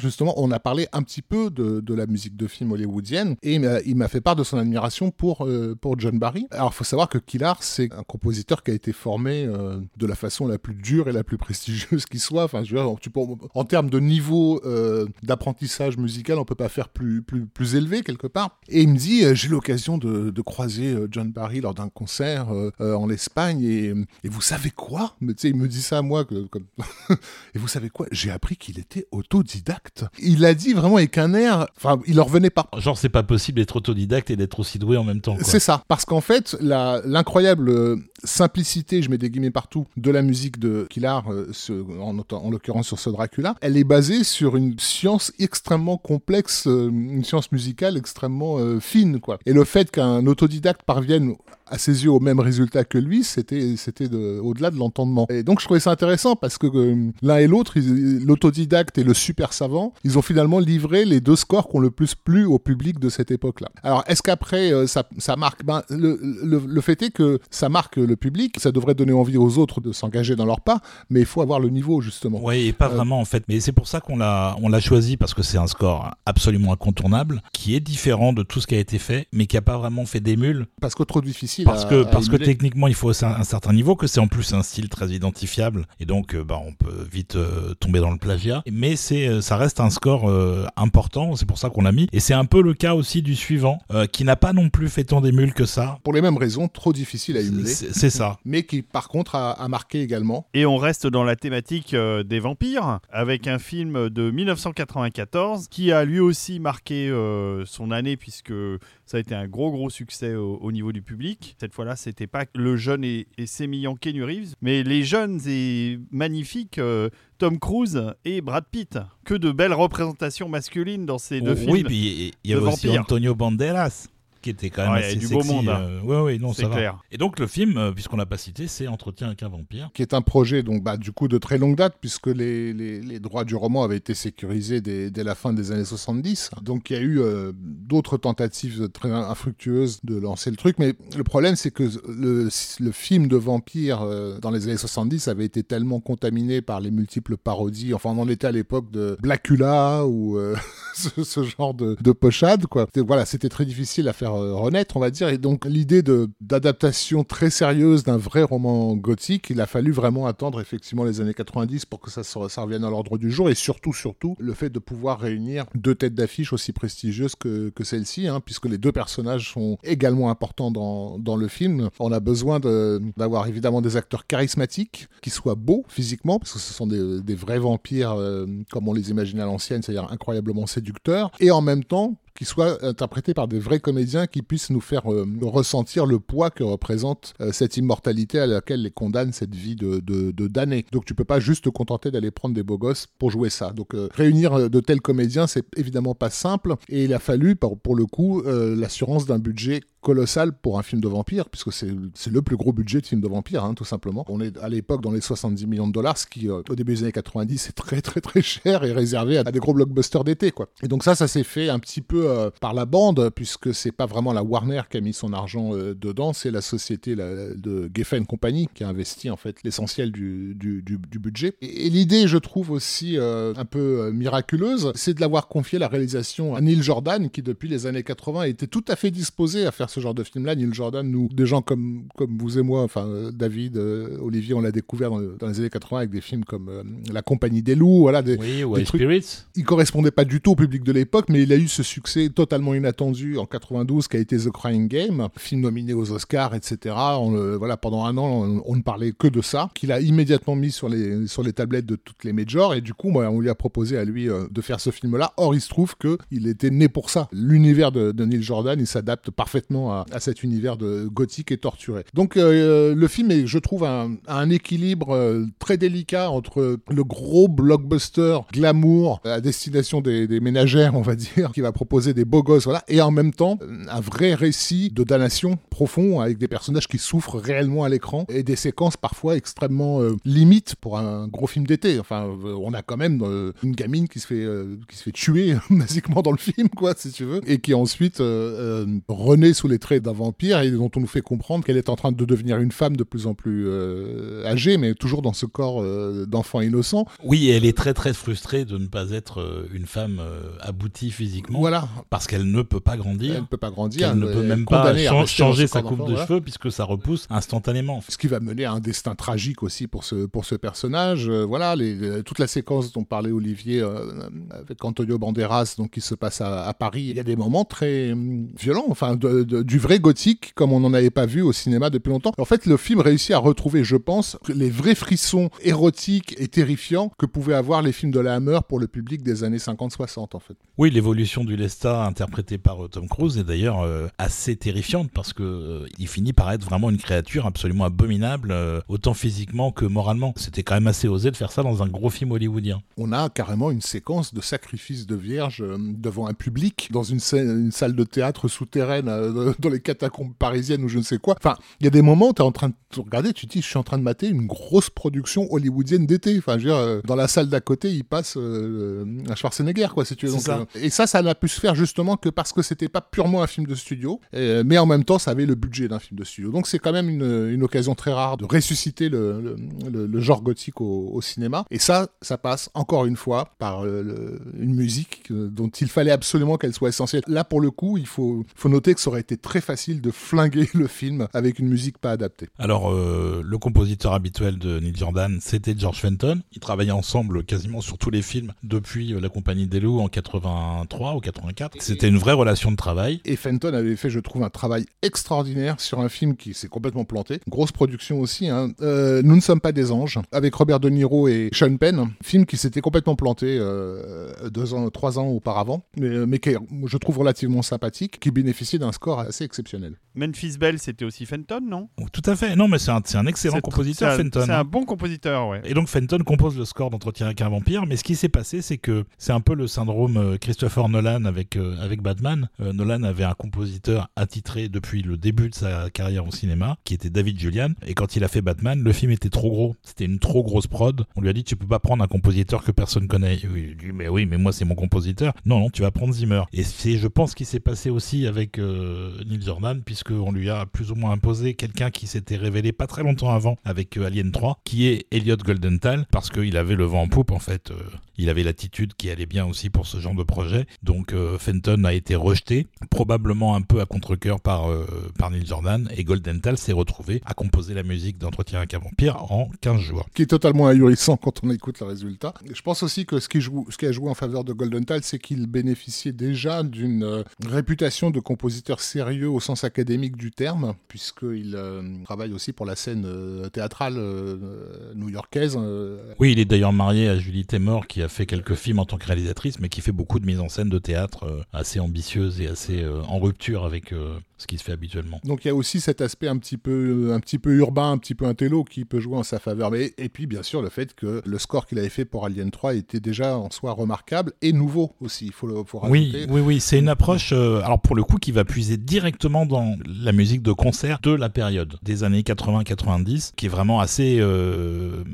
justement, on a parlé un petit peu de, de la musique de film hollywoodienne et il m'a fait part de son admiration pour, euh, pour John Barry. Alors il faut savoir que Killar, c'est un compositeur qui a été formé de la façon la plus dure et la plus prestigieuse qui soit. Enfin, je veux dire, tu peux, en termes de niveau d'apprentissage musical, on peut pas faire plus, plus plus élevé quelque part. Et il me dit, euh, j'ai l'occasion de, croiser euh, John Barry lors d'un concert euh, en Espagne et, vous savez quoi? Mais il me dit ça à moi. Que, comme... et vous savez quoi? J'ai appris qu'il était autodidacte. Il a dit vraiment avec un air, enfin, il leur revenait pas. Genre, c'est pas possible d'être autodidacte et d'être aussi doué en même temps. C'est ça, parce qu'en fait, l'incroyable simplicité, je mets des guillemets partout, de la musique de Killar, en, en l'occurrence sur ce Dracula, elle est basée sur une science extrêmement complexe, une science musicale extrêmement euh, fine, quoi. Et le fait qu'un autodidacte parvienne à ses yeux au même résultat que lui, c'était c'était au-delà de l'entendement. Et donc je trouvais ça intéressant parce que euh, l'un et l'autre, l'autodidacte et le super savant, ils ont finalement livré les deux scores qui ont le plus plu au public de cette époque-là. Alors est-ce qu'après euh, ça, ça, marque? Ben, le, le, fait est que ça marque le public, ça devrait donner envie aux autres de s'engager dans leur pas, mais il faut avoir le niveau justement. Oui, et pas vraiment en fait. Mais c'est pour ça qu'on l'a on l'a choisi parce que c'est un score absolument incontournable qui est différent de tout ce qui a été fait, mais qui a pas vraiment fait d'émule. Parce que trop difficile parce que, parce que techniquement, il faut un, certain niveau, que c'est en plus un style très identifiable, et donc euh, bah, on peut vite euh, tomber dans le plagiat. Mais c'est, euh, ça reste un score important, c'est pour ça qu'on l'a mis. Et c'est un peu le cas aussi du suivant, qui n'a pas non plus fait tant d'émules que ça. Pour les mêmes raisons, trop difficile à émuler. C'est ça. Mais qui, par contre, a, a, marqué également. Et on reste dans la thématique des vampires, avec un film de 1994 qui a lui aussi marqué son année, puisque ça a été un gros gros succès au, niveau du public. Cette fois-là, c'était pas le jeune et, et sémillant Kenny Reeves, mais les jeunes et magnifiques euh, Tom Cruise et Brad Pitt. Que de belles représentations masculines dans ces deux films. Oui, puis il y a aussi Antonio Banderas qui était quand même assez du beau monde. Hein. Euh, ouais, ouais, non, ça clair. Et donc le film, euh, puisqu'on l'a pas cité, c'est Entretien avec un vampire, qui est un projet donc bah, du coup de très longue date puisque les, les, les droits du roman avaient été sécurisés dès, dès, la fin des années 70. Donc il y a eu euh, d'autres tentatives très infructueuses de lancer le truc, mais le problème c'est que le, le, film de vampire dans les années 70 avait été tellement contaminé par les multiples parodies. Enfin, on en était à l'époque de Blackula ou ce, ce, genre de, de pochade quoi. Voilà, c'était très difficile à faire euh, renaître, on va dire. Et donc l'idée d'adaptation très sérieuse d'un vrai roman gothique, il a fallu vraiment attendre effectivement les années 90 pour que ça, ça revienne à l'ordre du jour. Et surtout, surtout, le fait de pouvoir réunir deux têtes d'affiche aussi prestigieuses que, que celle-ci, hein, puisque les deux personnages sont également importants dans, dans le film. On a besoin d'avoir évidemment des acteurs charismatiques, qui soient beaux physiquement, parce que ce sont des, des vrais vampires euh, comme on les imaginait à l'ancienne, c'est-à-dire incroyablement et en même temps qui soit interprété par des vrais comédiens qui puissent nous faire euh, ressentir le poids que représente euh, cette immortalité à laquelle les condamne cette vie de, de. Donc tu peux pas juste te contenter d'aller prendre des beaux gosses pour jouer ça. Donc euh, réunir de tels comédiens, c'est évidemment pas simple et il a fallu pour le coup l'assurance d'un budget colossal pour un film de vampire, puisque c'est le plus gros budget de film de vampire, hein, tout simplement. On est à l'époque dans les 70 millions de dollars, ce qui, au début des années 90, est très très très cher et réservé à, des gros blockbusters d'été, quoi. Et donc ça, ça s'est fait un petit peu euh, par la bande, puisque c'est pas vraiment la Warner qui a mis son argent euh, dedans, c'est la société de Geffen Company qui a investi en fait l'essentiel du, du, du, budget. Et, l'idée, je trouve aussi euh, un peu miraculeuse, c'est de l'avoir confié la réalisation à Neil Jordan, qui depuis les années 80 était tout à fait disposé à faire ce genre de film-là. Neil Jordan, nous, des gens comme, comme vous et moi, enfin euh, David, euh, Olivier, on l'a découvert dans, dans, les années 80 avec des films comme euh, La Compagnie des loups, voilà, des, oui, ou des trucs. Spirits. Il correspondait pas du tout au public de l'époque, mais il a eu ce succès totalement inattendu en 92 qui a été The Crying Game, film nominé aux Oscars, etc. On, voilà, pendant un an, on, on ne parlait que de ça, qu'il a immédiatement mis sur les, sur les tablettes de toutes les majors, et du coup, moi, on lui a proposé à lui euh, de faire ce film-là. Or, il se trouve que il était né pour ça. L'univers de, de Neil Jordan, il s'adapte parfaitement à, cet univers de gothique et torturé. Donc, euh, le film est, je trouve, un, équilibre euh, très délicat entre le gros blockbuster glamour à destination des, ménagères, on va dire, qui va proposer des beaux gosses, voilà, et en même temps, un vrai récit de damnation profond avec des personnages qui souffrent réellement à l'écran et des séquences parfois extrêmement euh, limites pour un gros film d'été. Enfin, euh, on a quand même euh, une gamine qui se fait euh, qui se fait tuer basiquement dans le film, quoi, si tu veux, et qui ensuite euh, euh, renaît sous les traits d'un vampire et dont on nous fait comprendre qu'elle est en train de devenir une femme de plus en plus euh, âgée, mais toujours dans ce corps euh, d'enfant innocent. Oui, elle est très très frustrée de ne pas être euh, une femme aboutie physiquement Voilà, parce qu'elle ne peut pas grandir. elle ne peut pas grandir, qu'elle ne elle peut même pas changer sa coupe de voilà. cheveux puisque ça repousse instantanément. ce qui va mener à un destin tragique aussi pour ce, pour ce personnage. Euh, voilà, les, les- toute la séquence dont parlait Olivier avec Antonio Banderas, donc qui se passe à, à Paris, il y a des moments très hum, violents, enfin de- de- du vrai gothique comme on n'en avait pas vu au cinéma depuis longtemps. En fait, le film réussit à retrouver, je pense, les vrais frissons érotiques et terrifiants que pouvaient avoir les films de la Hammer pour le public des années 50-60 en fait. Oui, l'évolution du Lestat interprété par euh, Tom Cruise est d'ailleurs euh, assez terrifiante parce que euh, il finit par être vraiment une créature absolument abominable, euh, autant physiquement que moralement. C'était quand même assez osé de faire ça dans un gros film hollywoodien. on a carrément une séquence de sacrifice de vierge devant un public dans une, scène- une salle de théâtre souterraine euh, dans les catacombes parisiennes ou je ne sais quoi. Enfin, il y a des moments où tu es en train de regarder, tu te dis, je suis en train de mater une grosse production hollywoodienne d'été. Enfin, je veux dire, euh, dans la salle d'à côté, il passe euh, un Schwarzenegger, quoi, si tu veux. C'est Donc, ça. euh, et ça, ça n'a pu se faire justement que parce que c'était pas purement un film de studio, euh, mais en même temps, ça avait le budget d'un film de studio. Donc, c'est quand même une, une occasion très rare de ressusciter le, le- le- le genre gothique au, au cinéma. Et ça, ça passe encore une fois par euh, une musique euh, dont il fallait absolument qu'elle soit essentielle. Là, pour le coup, il faut, faut noter que ça aurait été très facile de flinguer le film avec une musique pas adaptée. Alors, euh, le compositeur habituel de Neil Jordan, c'était George Fenton. Ils travaillaient ensemble quasiment sur tous les films depuis euh, La Compagnie des Loups en 83 ou 84. C'était une vraie relation de travail. Et Fenton avait fait, je trouve, un travail extraordinaire sur un film qui s'est complètement planté. Grosse production aussi. hein. Euh, Nous ne sommes pas des anges, avec Robert De Niro et Sean Penn. Film qui s'était complètement planté euh, deux ans, trois ans auparavant, mais, mais qui est, je trouve, relativement sympathique, qui bénéficiait d'un score assez exceptionnel. Memphis Bell, c'était aussi Fenton, non? Oh, Tout à fait. Non, mais c'est un, c'est un excellent compositeur, c'est un- Fenton. C'est un bon compositeur, ouais. Et donc Fenton compose le score d'Entretien avec un vampire, mais ce qui s'est passé, c'est que c'est un peu le syndrome euh, Christopher Nolan avec, euh, avec Batman. Euh, Nolan avait un compositeur attitré depuis le début de sa carrière au cinéma, qui était David Julian, et quand il a fait Batman, le film était trop gros. C'était une trop grosse prod. On lui a dit, tu peux pas prendre un compositeur que personne connaît. Et il dit, mais oui, mais moi c'est mon compositeur. Non, non, tu vas prendre Zimmer. Et c'est, je pense, ce qui s'est passé aussi avec euh, Neil Jordan, puisqu'on lui a plus ou moins imposé quelqu'un qui s'était révélé pas très longtemps avant avec euh, Alien 3, qui est Elliot Goldenthal, parce qu'il avait le vent en poupe en fait. euh, il avait l'attitude qui allait bien aussi pour ce genre de projet. Donc euh, Fenton a été rejeté, probablement un peu à contre-coeur par, par Neil Jordan, et Goldenthal s'est retrouvé à composer la musique d'Entretien avec un vampire en 15 jours. qui est totalement ahurissant quand on écoute le résultat. Je pense aussi que ce qui, ce qui a joué en faveur de Goldenthal, c'est qu'il bénéficiait déjà d'une réputation de compositeur sérieux au sens académique du terme, puisqu'il euh, travaille aussi pour la scène euh, théâtrale euh, new-yorkaise. euh, Oui, il est d'ailleurs marié à Julie Taymor, qui a fait quelques films en tant que réalisatrice, mais qui fait beaucoup de mise en scène de théâtre assez ambitieuse et assez en rupture avec ce qui se fait habituellement. Donc il y a aussi cet aspect un petit peu, un petit peu urbain, un petit peu intello qui peut jouer en sa faveur. Mais, et puis bien sûr le fait que le score qu'il avait fait pour Alien 3 était déjà en soi remarquable et nouveau aussi, il faut le faut Oui, oui, oui, c'est une approche, euh, alors pour le coup, qui va puiser directement dans la musique de concert de la période des années 80-90, qui est vraiment assez, euh,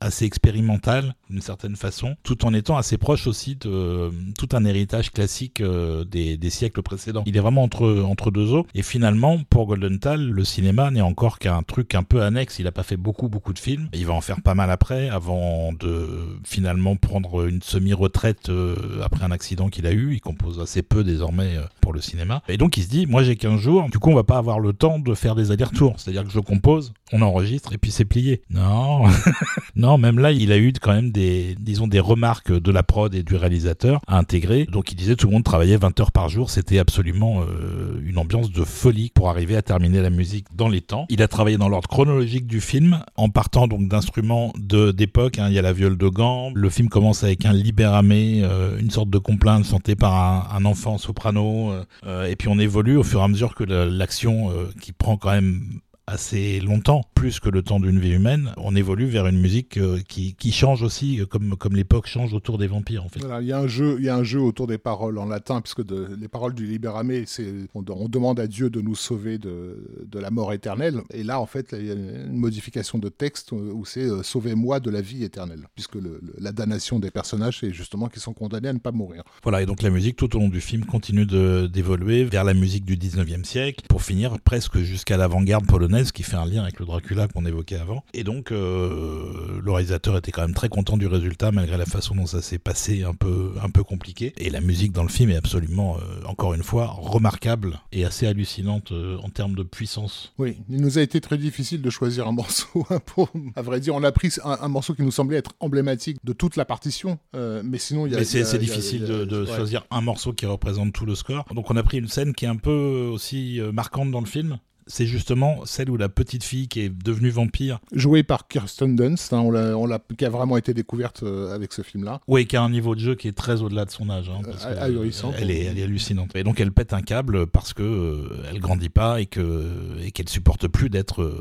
assez expérimental d'une certaine façon, tout en étant assez proche aussi de euh, tout un héritage classique euh, des, siècles précédents. Il est vraiment entre, entre deux eaux. Et finalement, pour Goldenthal, le cinéma n'est encore qu'un truc un peu annexe. Il n'a pas fait beaucoup, beaucoup de films. Il va en faire pas mal après, avant de finalement prendre une semi-retraite euh, après un accident qu'il a eu. Il compose assez peu désormais pour le cinéma. Et donc il se dit, moi j'ai 15 jours, du coup on va pas avoir le temps de faire des allers-retours. C'est-à-dire que je compose, on enregistre et puis c'est plié. Non, non, même là il a eu quand même des, disons, des remarques de la prod et du réalisateur à intégrer. Donc il disait tout le monde travaillait 20 heures par jour, c'était absolument euh, une ambiance de folie pour arriver à terminer la musique dans les temps. Il a travaillé dans l'ordre chronologique du film, en partant donc d'instruments d'époque. Hein. Il y a la viole de gants. Le film commence avec un libéramé, euh, une sorte de complainte chantée par un, enfant soprano. Euh, et puis on évolue au fur et à mesure que l'action qui prend quand même assez longtemps, plus que le temps d'une vie humaine, on évolue vers une musique euh, qui, qui, change aussi, euh, comme, comme l'époque change autour des vampires en fait. Voilà, il y a un jeu, il y a un jeu autour des paroles en latin, puisque de, les paroles du Libéramé, c'est on, on, demande à Dieu de nous sauver de, de, la mort éternelle, et là en fait il y a une modification de texte où c'est euh, sauvez-moi de la vie éternelle, puisque le, la damnation des personnages c'est justement qu'ils sont condamnés à ne pas mourir. Voilà, et donc la musique tout au long du film continue d'évoluer vers la musique du 19e siècle, pour finir presque jusqu'à l'avant-garde polonaise qui fait un lien avec le Dracula qu'on évoquait avant. Et donc, euh, le réalisateur était quand même très content du résultat, malgré la façon dont ça s'est passé, un peu, un peu compliqué. Et la musique dans le film est absolument, euh, encore une fois, remarquable et assez hallucinante euh, en termes de puissance. Oui, il nous a été très difficile de choisir un morceau. Hein, pour, à vrai dire, on a pris un, morceau qui nous semblait être emblématique de toute la partition, mais sinon, il y a. Mais c'est difficile de, de choisir un morceau qui représente tout le score. Donc, on a pris une scène qui est un peu aussi marquante dans le film c'est justement celle où la petite fille qui est devenue vampire. Jouée par Kirsten Dunst, hein, on l'a, qui a vraiment été découverte euh, avec ce film-là. Oui, qui a un niveau de jeu qui est très au-delà de son âge. Hein, euh, elle, est, elle est hallucinante. Et donc elle pète un câble parce que euh, elle grandit pas et que et qu'elle supporte plus d'être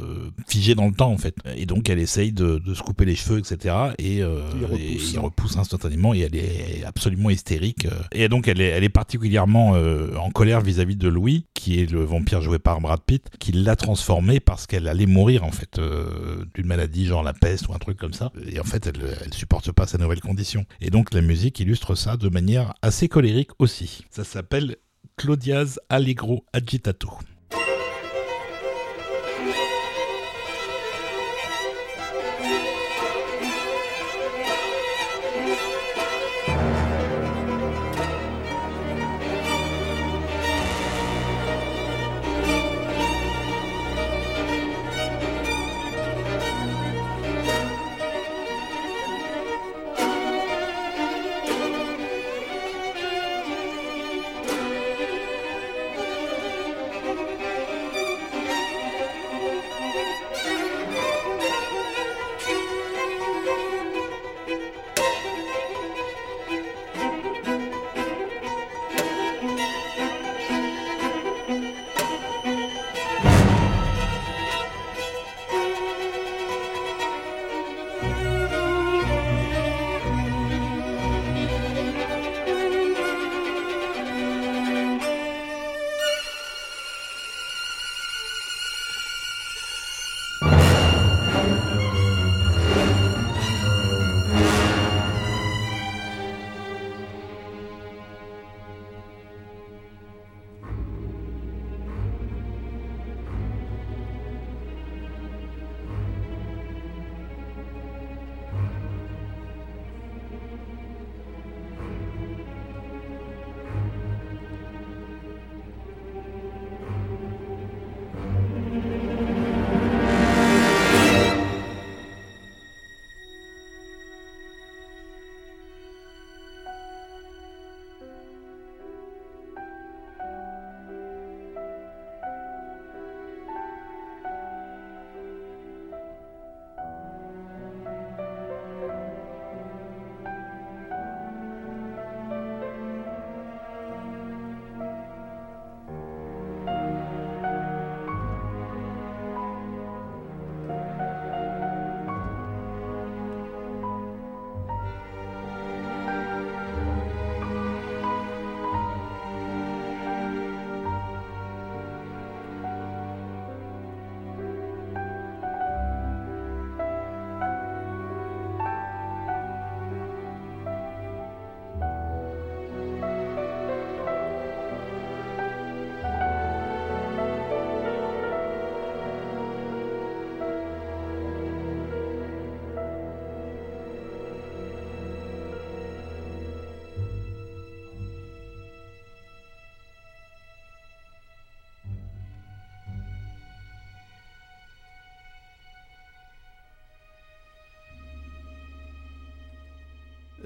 figée dans le temps en fait. Et donc elle essaye de, se couper les cheveux, etc. Et, il, repousse. instantanément et elle est absolument hystérique. Et donc elle est, elle est particulièrement en colère vis-à-vis de Louis, qui est le vampire joué par Brad Pitt qui l'a transformée parce qu'elle allait mourir en fait euh, d'une maladie genre la peste ou un truc comme ça. Et en fait, elle, elle supporte pas sa nouvelle condition. Et donc la musique illustre ça de manière assez colérique aussi. Ça s'appelle Claudia's Allegro Agitato.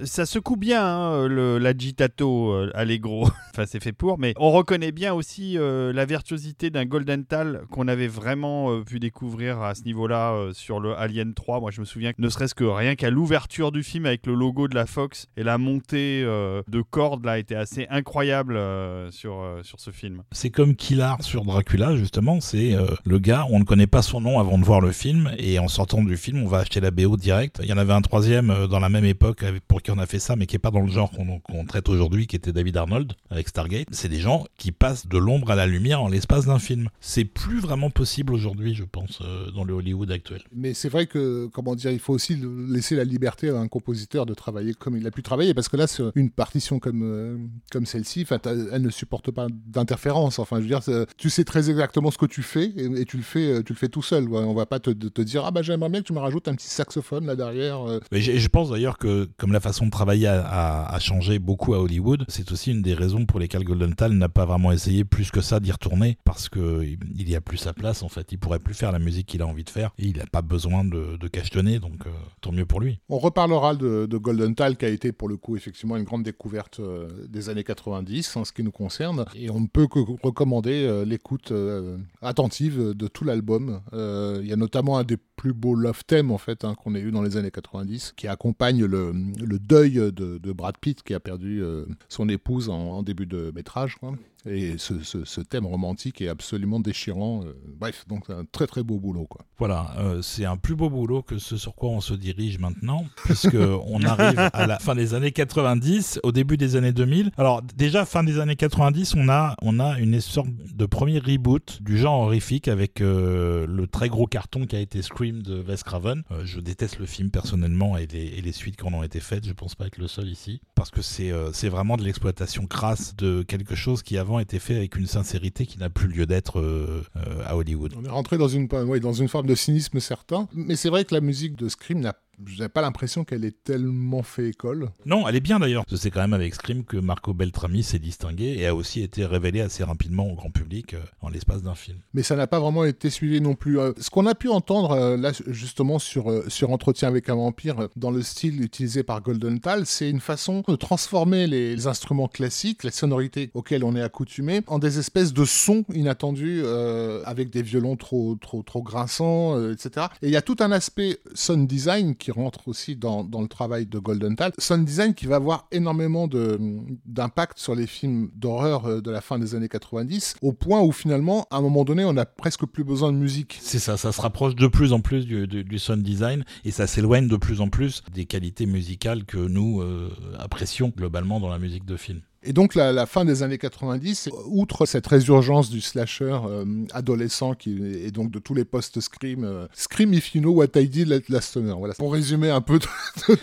Ça secoue bien hein, le- l'agitato euh, allegro, c'est fait pour, mais on reconnaît bien aussi euh, la virtuosité d'un Golden Tal qu'on avait vraiment euh, pu découvrir à ce niveau-là euh, sur le Alien 3. Moi je me souviens que ne serait-ce que rien qu'à l'ouverture du film avec le logo de la Fox et la montée euh, de cordes là était assez incroyable euh, sur, euh, sur ce film. C'est comme Killar sur Dracula, justement. C'est euh, le gars, on ne connaît pas son nom avant de voir le film, et en sortant du film, on va acheter la BO direct. Il y en avait un troisième euh, dans la même époque pour qui on a fait ça, mais qui est pas dans le genre qu'on qu'on traite aujourd'hui, qui était David Arnold avec Stargate. C'est des gens qui passent de l'ombre à la lumière en l'espace d'un film. C'est plus vraiment possible aujourd'hui, je pense, euh, dans le Hollywood actuel. Mais c'est vrai que, comment dire, il faut aussi laisser la liberté à un compositeur de travailler comme il a pu travailler, parce que là, sur une partition comme, euh, comme celle-ci, elle ne supporte pas d'interférence. Enfin, je veux dire, tu sais très exactement ce que tu fais, et, et tu le fais, euh, tu le fais tout seul. quoi. On va pas te, te dire, ah bah j'aimerais bien que tu me rajoutes un petit saxophone là derrière. Mais je, je pense d'ailleurs que comme la façon de travailler a, a- a changé beaucoup à Hollywood, c'est aussi une des raisons pour lesquelles Goldenthal n'a pas vraiment essayé plus que ça d'y retourner parce que il y a plus sa place en fait. Il pourrait plus faire la musique qu'il a envie de faire et il n'a pas besoin de, de cachetonner donc euh, tant mieux pour lui. On reparlera de, de Golden Tal, qui a été pour le coup effectivement une grande découverte euh, des années 90 en ce qui nous concerne. Et on ne peut que recommander euh, l'écoute attentive de tout l'album. Il y a notamment un des plus beaux love themes en fait hein, qu'on ait eu dans les années 90, qui accompagne le, deuil de, Brad Pitt qui a perdu euh, son épouse en, début de métrage. Et ce, thème romantique est absolument déchirant. euh, bref, donc c'est un très très beau boulot. Quoi. Voilà, euh, c'est un plus beau boulot que ce sur quoi on se dirige maintenant, puisque on arrive à la fin des années 90, au début des années 2000. Alors déjà fin des années 90, on a on a une sorte de premier reboot du genre horrifique avec euh, le très gros carton qui a été Scream de Wes Craven. Je déteste le film personnellement et les, suites qui en ont été faites. Je pense pas être le seul ici, parce que c'est c'est vraiment de l'exploitation crasse de quelque chose qui avant était fait avec une sincérité qui n'a plus lieu d'être euh, euh, à Hollywood. On est rentré dans une, dans une forme de cynisme certain, mais c'est vrai que la musique de Scream n'a j'ai pas l'impression qu'elle ait tellement fait école. Non, elle est bien d'ailleurs. C'est quand même avec Scream que Marco Beltrami s'est distingué et a aussi été révélé assez rapidement au grand public euh, en l'espace d'un film. Mais ça n'a pas vraiment été suivi non plus. Euh, Ce qu'on a pu entendre euh, là justement sur, sur Entretien avec un vampire, dans le style utilisé par Golden Tal, c'est une façon de transformer les, les instruments classiques, les sonorités auxquelles on est accoutumé, en des espèces de sons inattendus euh, avec des violons trop, trop, trop grinçants, euh, etc. Et il y a tout un aspect sound design qui rentre aussi dans, le travail de Golden Tal. Sound design qui va avoir énormément d'impact sur les films d'horreur euh, de la fin des années 90, au point où finalement, à un moment donné, on n'a presque plus besoin de musique. C'est ça, ça se rapproche de plus en plus du, du- du sound design et ça s'éloigne de plus en plus des qualités musicales que nous euh, apprécions globalement dans la musique de film. Et donc la, la fin des années 90, outre cette résurgence du slasher euh, adolescent qui et donc de tous les post scream, euh, scream if you know what I did last summer. Voilà, pour résumer un peu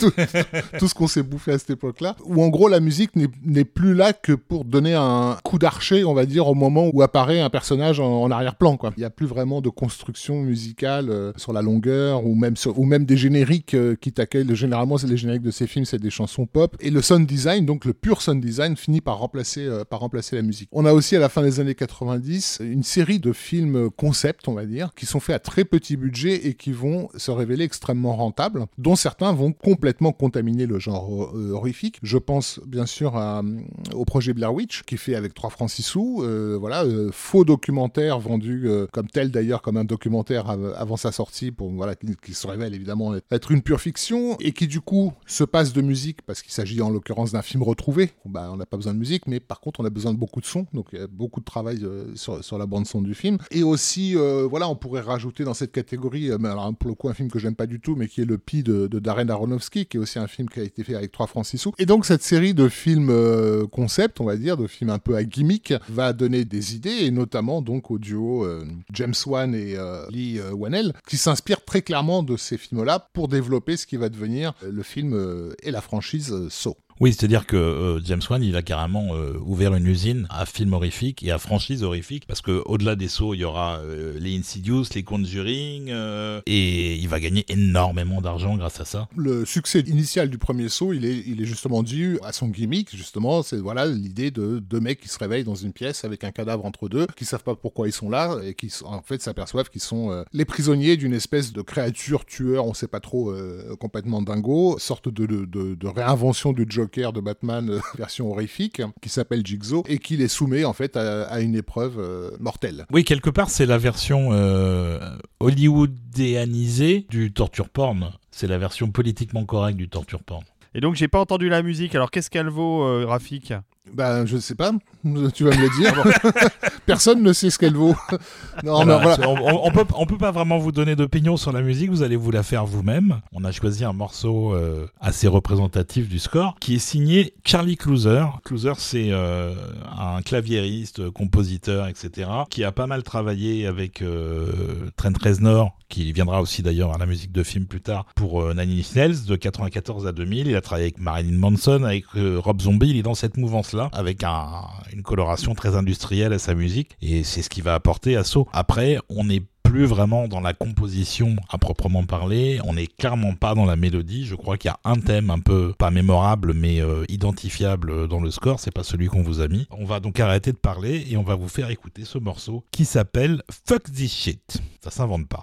tout, ce qu'on s'est bouffé à cette époque-là, où en gros la musique n'est- plus là que pour donner un coup d'archer, on va dire, au moment où apparaît un personnage en, arrière-plan. Il n'y a plus vraiment de construction musicale euh, sur la longueur ou même sur- ou même des génériques euh, qui t'accueillent. Généralement, c'est les génériques de ces films, c'est des chansons pop et le sound design, donc le pur sound design, finit par remplacer euh, par remplacer la musique. On a aussi à la fin des années 90 une série de films concept, on va dire, qui sont faits à très petit budget et qui vont se révéler extrêmement rentables, dont certains vont complètement contaminer le genre euh, horrifique. Je pense bien sûr euh, au projet Blair Witch, qui fait avec 3 francs 6 sous, euh, voilà, euh, faux documentaire vendu euh, comme tel d'ailleurs, comme un documentaire av- avant sa sortie, pour voilà, qui, se révèle évidemment être une pure fiction, et qui du coup se passe de musique, parce qu'il s'agit en l'occurrence d'un film retrouvé. Bah, on n'a pas besoin de musique, mais par contre on a besoin de beaucoup de sons, donc il y a beaucoup de travail euh, sur, la bande son du film. Et aussi, euh, voilà, on pourrait rajouter dans cette catégorie, euh, alors pour le coup un film que j'aime pas du tout, mais qui est le Pi de, Darren Aronofsky, qui est aussi un film qui a été fait avec 3 francs 6 sous. Et donc cette série de films euh, concept, on va dire, de films un peu à gimmick, va donner des idées, et notamment donc au duo James Wan et Lee Whannell, qui s'inspirent très clairement de ces films-là pour développer ce qui va devenir le film et la franchise Saw. Oui, c'est-à-dire que euh, James Wan, il a carrément euh, ouvert une usine à films horrifiques et à franchises horrifiques, parce que au-delà des sauts, il y aura euh, les Insidious, les Conjuring, et il va gagner énormément d'argent grâce à ça. Le succès initial du premier saut, il est, justement dû à son gimmick, justement, c'est voilà l'idée de deux mecs qui se réveillent dans une pièce avec un cadavre entre deux, qui savent pas pourquoi ils sont là, et qui en fait s'aperçoivent qu'ils sont les prisonniers d'une espèce de créature tueur, on sait pas trop, complètement dingo, sorte de réinvention du Joker de Batman euh, version horrifique qui s'appelle Jigsaw et qui les soumet en fait à, une épreuve euh, mortelle. Oui, quelque part c'est la version euh, hollywoodéanisée du torture porn. C'est la version politiquement correcte du torture porn. Et donc j'ai pas entendu la musique. Alors qu'est-ce qu'elle vaut, Rafik? Ben, je sais pas, tu vas me le dire. Personne ne sait ce qu'elle vaut. non, on, peut, on peut pas vraiment vous donner d'opinion sur la musique, vous allez vous la faire vous-même. On a choisi un morceau euh, assez représentatif du score qui est signé Charlie Clouser. Clouser, c'est euh, un claviériste, compositeur, etc., qui a pas mal travaillé avec euh, Trent Reznor, qui viendra aussi d'ailleurs à la musique de film plus tard pour euh, Nine Inch Nails de 94 à 2000. Il a travaillé avec Marilyn Manson, avec Rob Zombie. Il est dans cette mouvance-là, avec une coloration très industrielle à sa musique, et c'est ce qui va apporter à Saw. Après, on n'est plus vraiment dans la composition à proprement parler, on n'est clairement pas dans la mélodie. Je crois qu'il y a un thème un peu pas mémorable mais euh, identifiable dans le score, c'est pas celui qu'on vous a mis. On va donc arrêter de parler et on va vous faire écouter ce morceau qui s'appelle Fuck This Shit. Ça s'invente pas.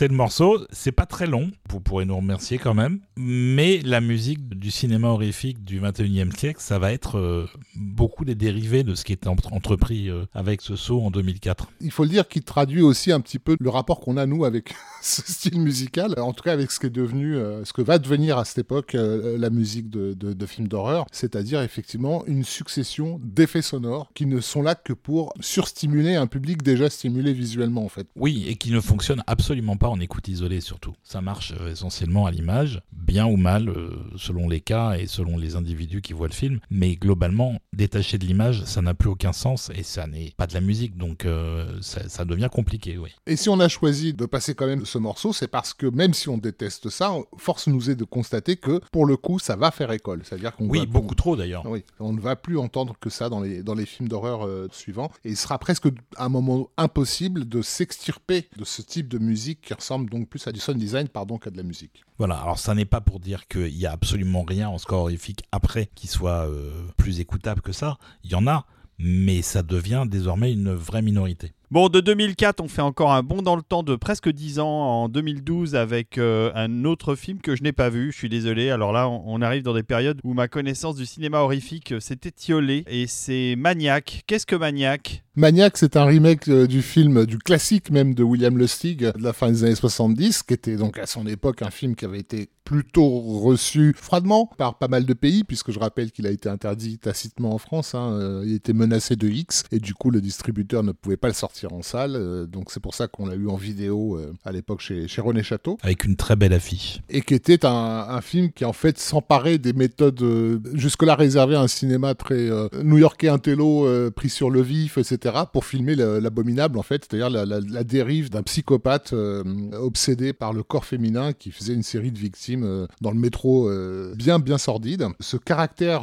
Écouter le morceau. C'est pas très long, vous pourrez nous remercier quand même. Mais la musique du cinéma horrifique du 21e siècle, ça va être euh, beaucoup des dérivés de ce qui était entrepris euh, avec ce saut en 2004. Il faut le dire qu'il traduit aussi un petit peu le rapport qu'on a, nous, avec ce style musical. En tout cas, avec ce qui est devenu, euh, ce que va devenir à cette époque la musique de, de films d'horreur. C'est-à-dire, effectivement, une succession d'effets sonores qui ne sont là que pour surstimuler un public déjà stimulé visuellement, en fait. Oui, et qui ne fonctionnent absolument pas en écoute isolée surtout. Ça marche euh, essentiellement à l'image, bien ou mal, euh, selon les cas et selon les individus qui voient le film. Mais globalement, détaché de l'image, ça n'a plus aucun sens et ça n'est pas de la musique, donc euh, ça, devient compliqué, oui. Et si on a choisi de passer quand même ce morceau, c'est parce que même si on déteste ça, force nous est de constater que pour le coup, ça va faire école. C'est-à-dire qu'on oui, beaucoup trop d'ailleurs. Oui, on ne va plus entendre que ça dans les dans les films d'horreur suivants, et il sera presque un moment impossible de s'extirper de ce type de musique qui ressemble donc plus à du sound design pardon qu'à de la musique. Voilà, alors ça n'est pas pour dire qu'il y a absolument rien en score horrifique après qui soit euh, plus écoutable que ça. Il y en a, mais ça devient désormais une vraie minorité. Bon, de 2004, on fait encore un bond dans le temps de presque 10 ans en 2012 avec euh, un autre film que je n'ai pas vu. Je suis désolé. Alors là, on, arrive dans des périodes où ma connaissance du cinéma horrifique s'est étiolée et c'est Maniac. Qu'est-ce que Maniac? Maniac, c'est un remake euh, du film, du classique même de William Lustig de la fin des années 70, qui était donc à son époque un film qui avait été plutôt reçu froidement par pas mal de pays, puisque je rappelle qu'il a été interdit tacitement en France. Hein. Euh, il était menacé de X, et du coup, le distributeur ne pouvait pas le sortir en salle. Euh, donc c'est pour ça qu'on l'a eu en vidéo euh, à l'époque chez, chez René Château. Avec une très belle affiche. Et qui était un, film qui en fait s'emparait des méthodes euh, jusque-là réservées à un cinéma très new-yorkais intello, pris sur le vif, etc. pour filmer l'abominable, en fait, c'est-à-dire la, dérive d'un psychopathe euh, obsédé par le corps féminin qui faisait une série de victimes euh, dans le métro euh, bien, bien sordide. Ce caractère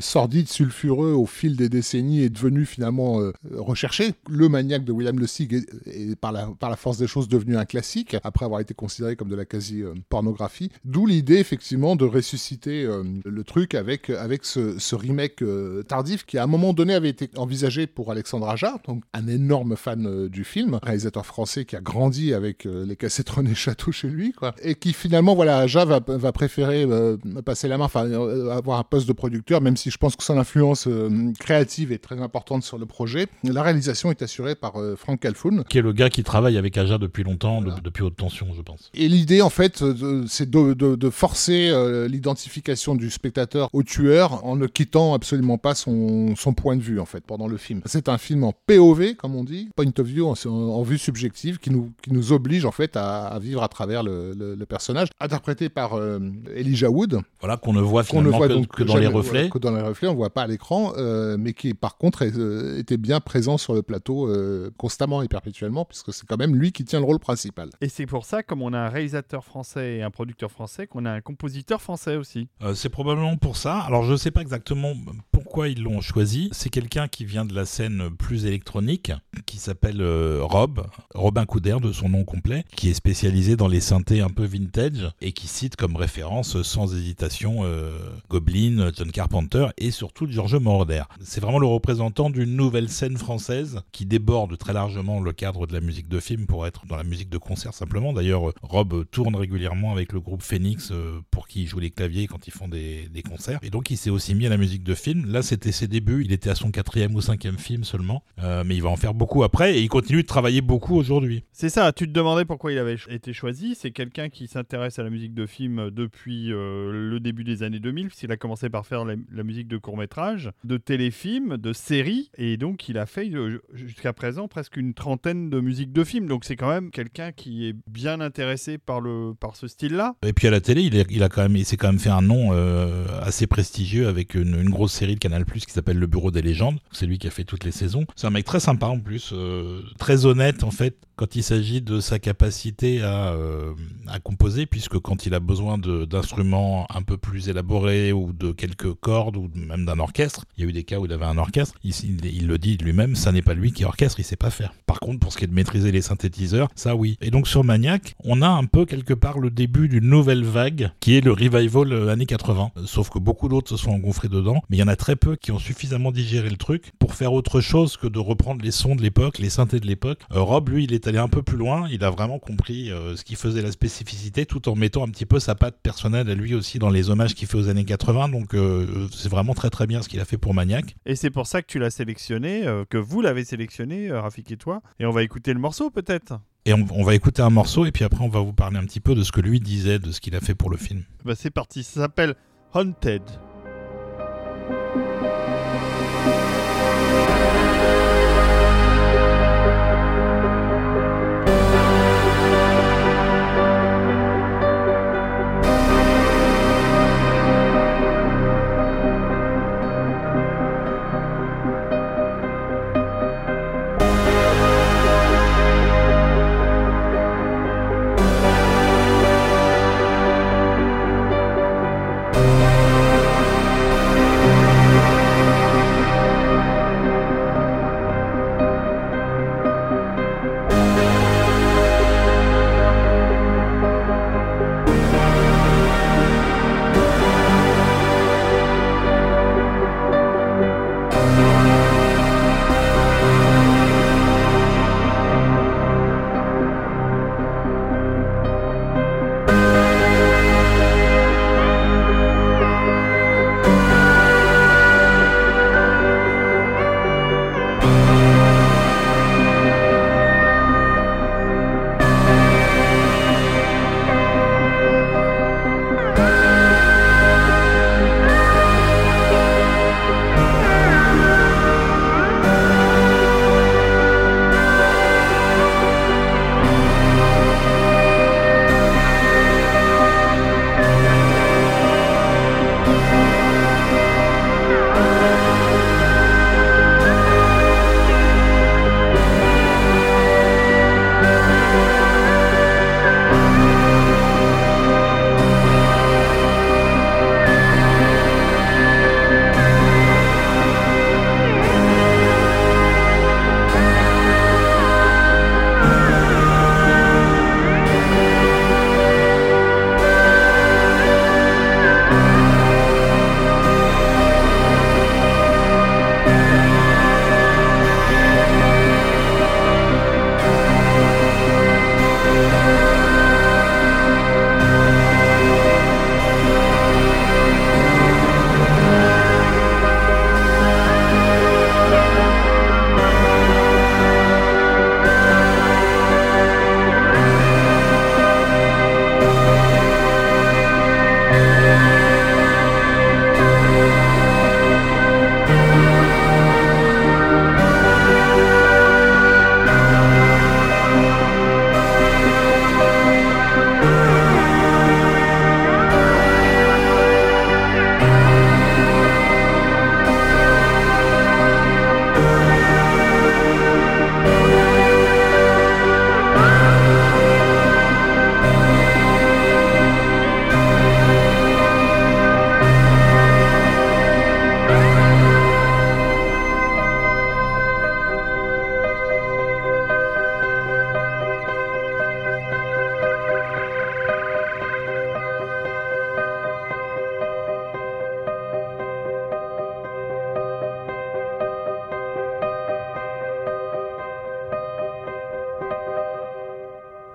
sordide, sulfureux, au fil des décennies, est devenu finalement recherché. Le maniaque de William Le Sig est, par, la, force des choses devenu un classique, après avoir été considéré comme de la quasi-pornographie. D'où l'idée, effectivement, de ressusciter le truc avec, avec ce, ce remake tardif qui, à un moment donné, avait été envisagé pour Alexandre Aja, donc un énorme fan euh, du film, réalisateur français qui a grandi avec euh, les cassettes René Château chez lui, quoi, et qui finalement, voilà, Aja va, va préférer euh, passer la main, enfin, avoir un poste de producteur, même si je pense que son influence créative est très importante sur le projet. La réalisation est assurée par Frank Calfoun. Qui est le gars qui travaille avec Aja depuis longtemps, depuis haute tension, je pense. Et l'idée, en fait, c'est de, de, de, forcer l'identification du spectateur au tueur en ne quittant absolument pas son, son point de vue, en fait, pendant le film. C'est un film en POV, comme on dit, point of view, en, vue subjective, qui nous, qui nous oblige en fait à, vivre à travers le, le, personnage, interprété par euh, Elijah Wood. Voilà, qu'on ne voit finalement ne voit que, donc que, dans les reflets. que dans les reflets, on ne voit pas à l'écran, euh, mais qui par contre euh, était bien présent sur le plateau constamment et perpétuellement, puisque c'est quand même lui qui tient le rôle principal. Et c'est pour ça, comme on a un réalisateur français et un producteur français, qu'on a un compositeur français aussi. c'est probablement pour ça. Alors je ne sais pas exactement pourquoi ils l'ont choisi. C'est quelqu'un qui vient de la scène plus électronique, qui s'appelle euh, Rob, Robin Couder de son nom complet, qui est spécialisé dans les synthés un peu vintage et qui cite comme référence sans hésitation euh, Goblin, John Carpenter et surtout George Moroder. C'est vraiment le représentant d'une nouvelle scène française qui déborde très largement le cadre de la musique de film pour être dans la musique de concert simplement. D'ailleurs, Rob tourne régulièrement avec le groupe Phoenix euh, pour qui il joue les claviers quand ils font des concerts. Et donc il s'est aussi mis à la musique de film. Là, c'était ses débuts. Il était à son quatrième ou cinquième film seulement. Euh, mais il va en faire beaucoup après et il continue de travailler beaucoup aujourd'hui. C'est ça, tu te demandais pourquoi il avait été choisi. C'est quelqu'un qui s'intéresse à la musique de film depuis euh, le début des années 2000, puisqu'il a commencé par faire la, musique de courts-métrages, de téléfilms, de séries, et donc il a fait euh, jusqu'à présent presque une trentaine de musiques de films. Donc c'est quand même quelqu'un qui est bien intéressé par, le, par ce style-là. Et puis à la télé, il, il a quand même, il s'est quand même fait un nom assez prestigieux avec une, une, grosse série de Canal+ qui s'appelle Le Bureau des légendes. C'est lui qui a fait toutes les saisons. C'est un mec très sympa en plus, euh, très honnête en fait quand il s'agit de sa capacité à, euh, composer, puisque quand il a besoin d'instruments un peu plus élaborés ou de quelques cordes ou même d'un orchestre, il y a eu des cas où il avait un orchestre, il, il, le dit lui-même, ça n'est pas lui qui orchestre, il sait pas faire. Par contre, pour ce qui est de maîtriser les synthétiseurs, ça oui. Et donc sur Maniac, on a un peu quelque part le début d'une nouvelle vague qui est le revival euh, années 80. Sauf que beaucoup d'autres se sont engouffrés dedans, mais il y en a très peu qui ont suffisamment digéré le truc pour faire autre chose que de reprendre les sons de l'époque, les synthés de l'époque. Euh, Rob, lui, il est allé un peu plus loin, il a vraiment compris euh, ce qui faisait la spécificité tout en mettant un petit peu sa patte personnelle à lui aussi dans les hommages qu'il fait aux années 80. Donc euh, c'est vraiment très très bien ce qu'il a fait pour Maniac. Et c'est pour ça que tu l'as sélectionné, que vous l'avez sélectionné, Rafik et toi. Et on va écouter le morceau peut-être et on, va écouter un morceau et puis après on va vous parler un petit peu de ce que lui disait, de ce qu'il a fait pour le film. Bah c'est parti, ça s'appelle Haunted.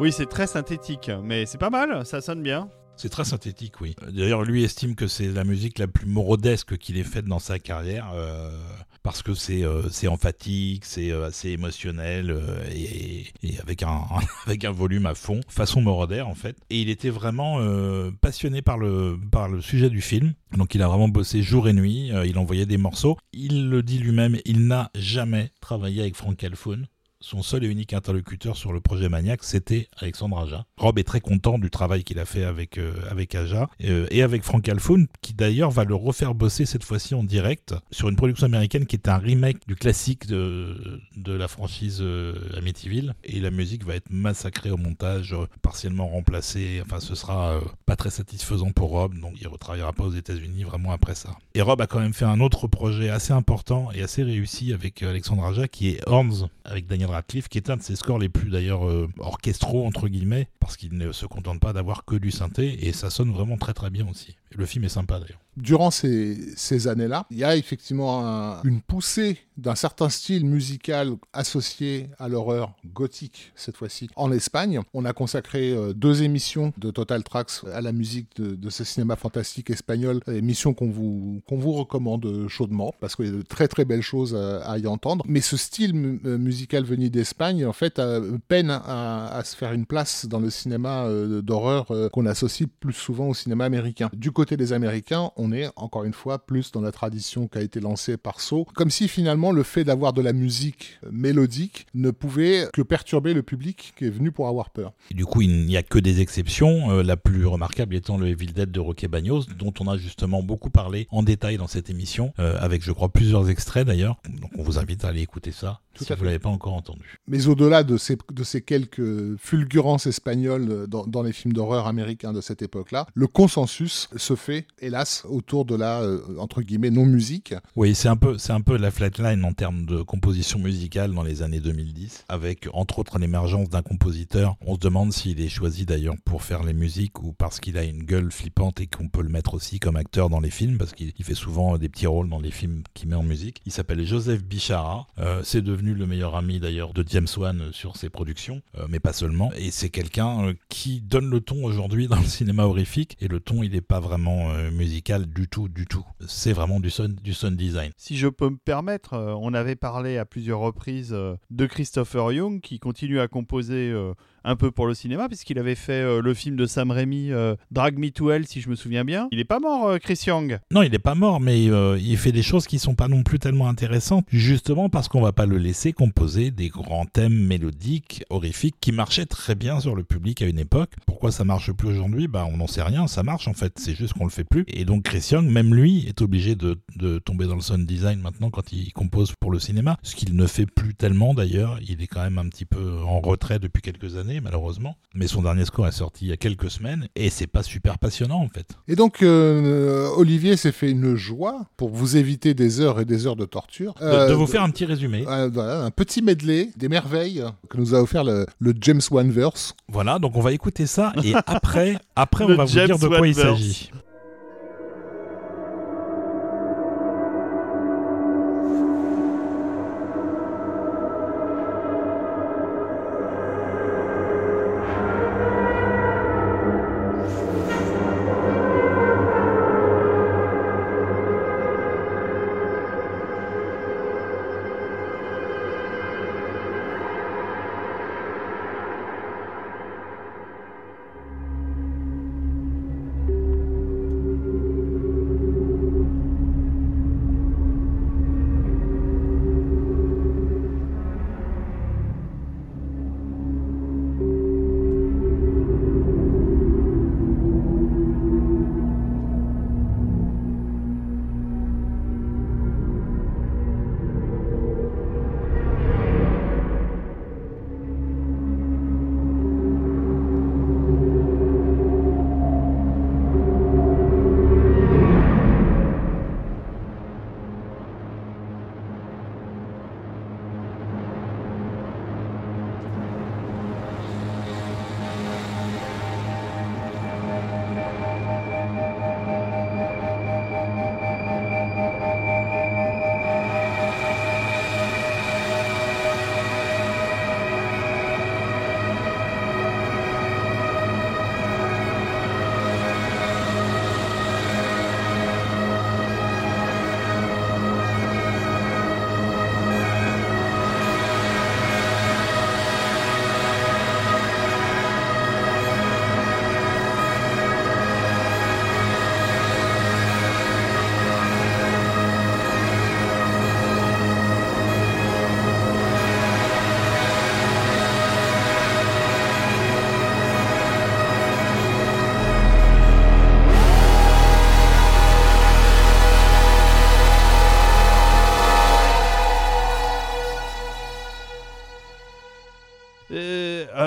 Oui, c'est très synthétique, mais c'est pas mal, ça sonne bien. C'est très synthétique, oui. D'ailleurs, lui estime que c'est la musique la plus morodesque qu'il ait faite dans sa carrière, euh, parce que c'est euh, emphatique, c'est euh, assez émotionnel euh, et, avec un avec un volume à fond, façon Moroder en fait. Et il était vraiment passionné par le par le sujet du film. Donc il a vraiment bossé jour et nuit. il envoyait des morceaux. Il le dit lui-même, il n'a jamais travaillé avec Frank Calfoun son seul et unique interlocuteur sur le projet Maniac, c'était Alexandre Aja. Rob est très content du travail qu'il a fait avec, euh, avec Aja euh, et avec Frank Alfoun, qui d'ailleurs va le refaire bosser cette fois-ci en direct sur une production américaine qui est un remake du classique de, de la franchise euh, Amityville. Et la musique va être massacrée au montage, partiellement remplacée. Enfin, ce sera pas très satisfaisant pour Rob, donc il retravaillera pas aux États-Unis vraiment après ça. Et Rob a quand même fait un autre projet assez important et assez réussi avec Alexandre Aja, qui est Horns, avec Daniel Radcliffe, qui est un de ses scores les plus d'ailleurs euh, orchestraux, entre guillemets, parce qu'il ne se contente pas d'avoir que du synthé, et ça sonne vraiment très très bien aussi. Le film est sympa d'ailleurs. Durant ces, années-là, il y a effectivement un- une poussée d'un certain style musical associé à l'horreur gothique, cette fois-ci, en Espagne. On a consacré euh, deux émissions de Total Tracks à la musique de, ce cinéma fantastique espagnol, qu'on vous, qu'on vous recommande chaudement, parce qu'il y a de très très belles choses à, y entendre. Mais ce style mu- euh, musical venu d'Espagne, en fait, peine à, se faire une place dans le cinéma euh, d'horreur euh, qu'on associe plus souvent au cinéma américain. Du côté des Américains, on est encore une fois plus dans la tradition qui a été lancée par Saw, comme si finalement le fait d'avoir de la musique mélodique ne pouvait que perturber le public qui est venu pour avoir peur. Et du coup, il n'y a que des exceptions, euh, la plus remarquable étant le Evil Dead de Roque Bagnos, dont on a justement beaucoup parlé en détail dans cette émission, euh, avec je crois plusieurs extraits d'ailleurs. Donc on vous invite à aller écouter ça Tout si à vous fait. l'avez pas encore entendu. Mais au-delà de ces, de ces quelques fulgurances espagnoles dans, dans les films d'horreur américains de cette époque-là, le consensus se fait, hélas, autour de la, euh, entre guillemets, non-musique. Oui, c'est un peu, c'est un peu la flatline en termes de composition musicale dans les années 2010, avec entre autres l'émergence d'un compositeur. On se demande s'il est choisi d'ailleurs pour faire les musiques ou parce qu'il a une gueule flippante et qu'on peut le mettre aussi comme acteur dans les films, parce qu'il il fait souvent des petits rôles dans les films qu'il met en musique. Il s'appelle Joseph Bichara. Euh, c'est devenu le meilleur ami d'ailleurs de James Wan euh, sur ses productions, euh, mais pas seulement. Et c'est quelqu'un euh, qui donne le ton aujourd'hui dans le cinéma horrifique. Et le ton, il n'est pas vraiment euh, musical du tout, du tout. C'est vraiment du sound, du sound design. Si je peux me permettre, euh, on avait parlé à plusieurs reprises euh, de Christopher Young qui continue à composer un peu pour le cinéma puisqu'il avait fait euh, le film de Sam Raimi euh, Drag Me to Hell si je me souviens bien. Il est pas mort euh, Chris Young. Non, il n'est pas mort, mais il fait des choses qui sont pas non plus tellement intéressantes, justement parce qu'on va pas le laisser composer des grands thèmes mélodiques, horrifiques, qui marchaient très bien sur le public à une époque. Pourquoi ça marche plus aujourd'hui? Bah, on n'en sait rien. Ça marche en fait. C'est juste qu'on le fait plus. Et donc Chris Young, même lui, est obligé de, de tomber dans le sound design maintenant quand il compose pour le cinéma, ce qu'il ne fait plus tellement d'ailleurs. Il est quand même un petit peu en retrait depuis quelques années, malheureusement. Mais son dernier score est sorti il y a quelques semaines et c'est pas super passionnant en fait. Et donc, euh, Olivier s'est fait une joie pour vous éviter des heures et des heures de torture. De, Euh, de vous faire un petit résumé. euh, voilà, un petit medley des merveilles que nous a offert le, le James Wanverse. Voilà, donc on va écouter ça et après, après on va vous dire de quoi il s'agit.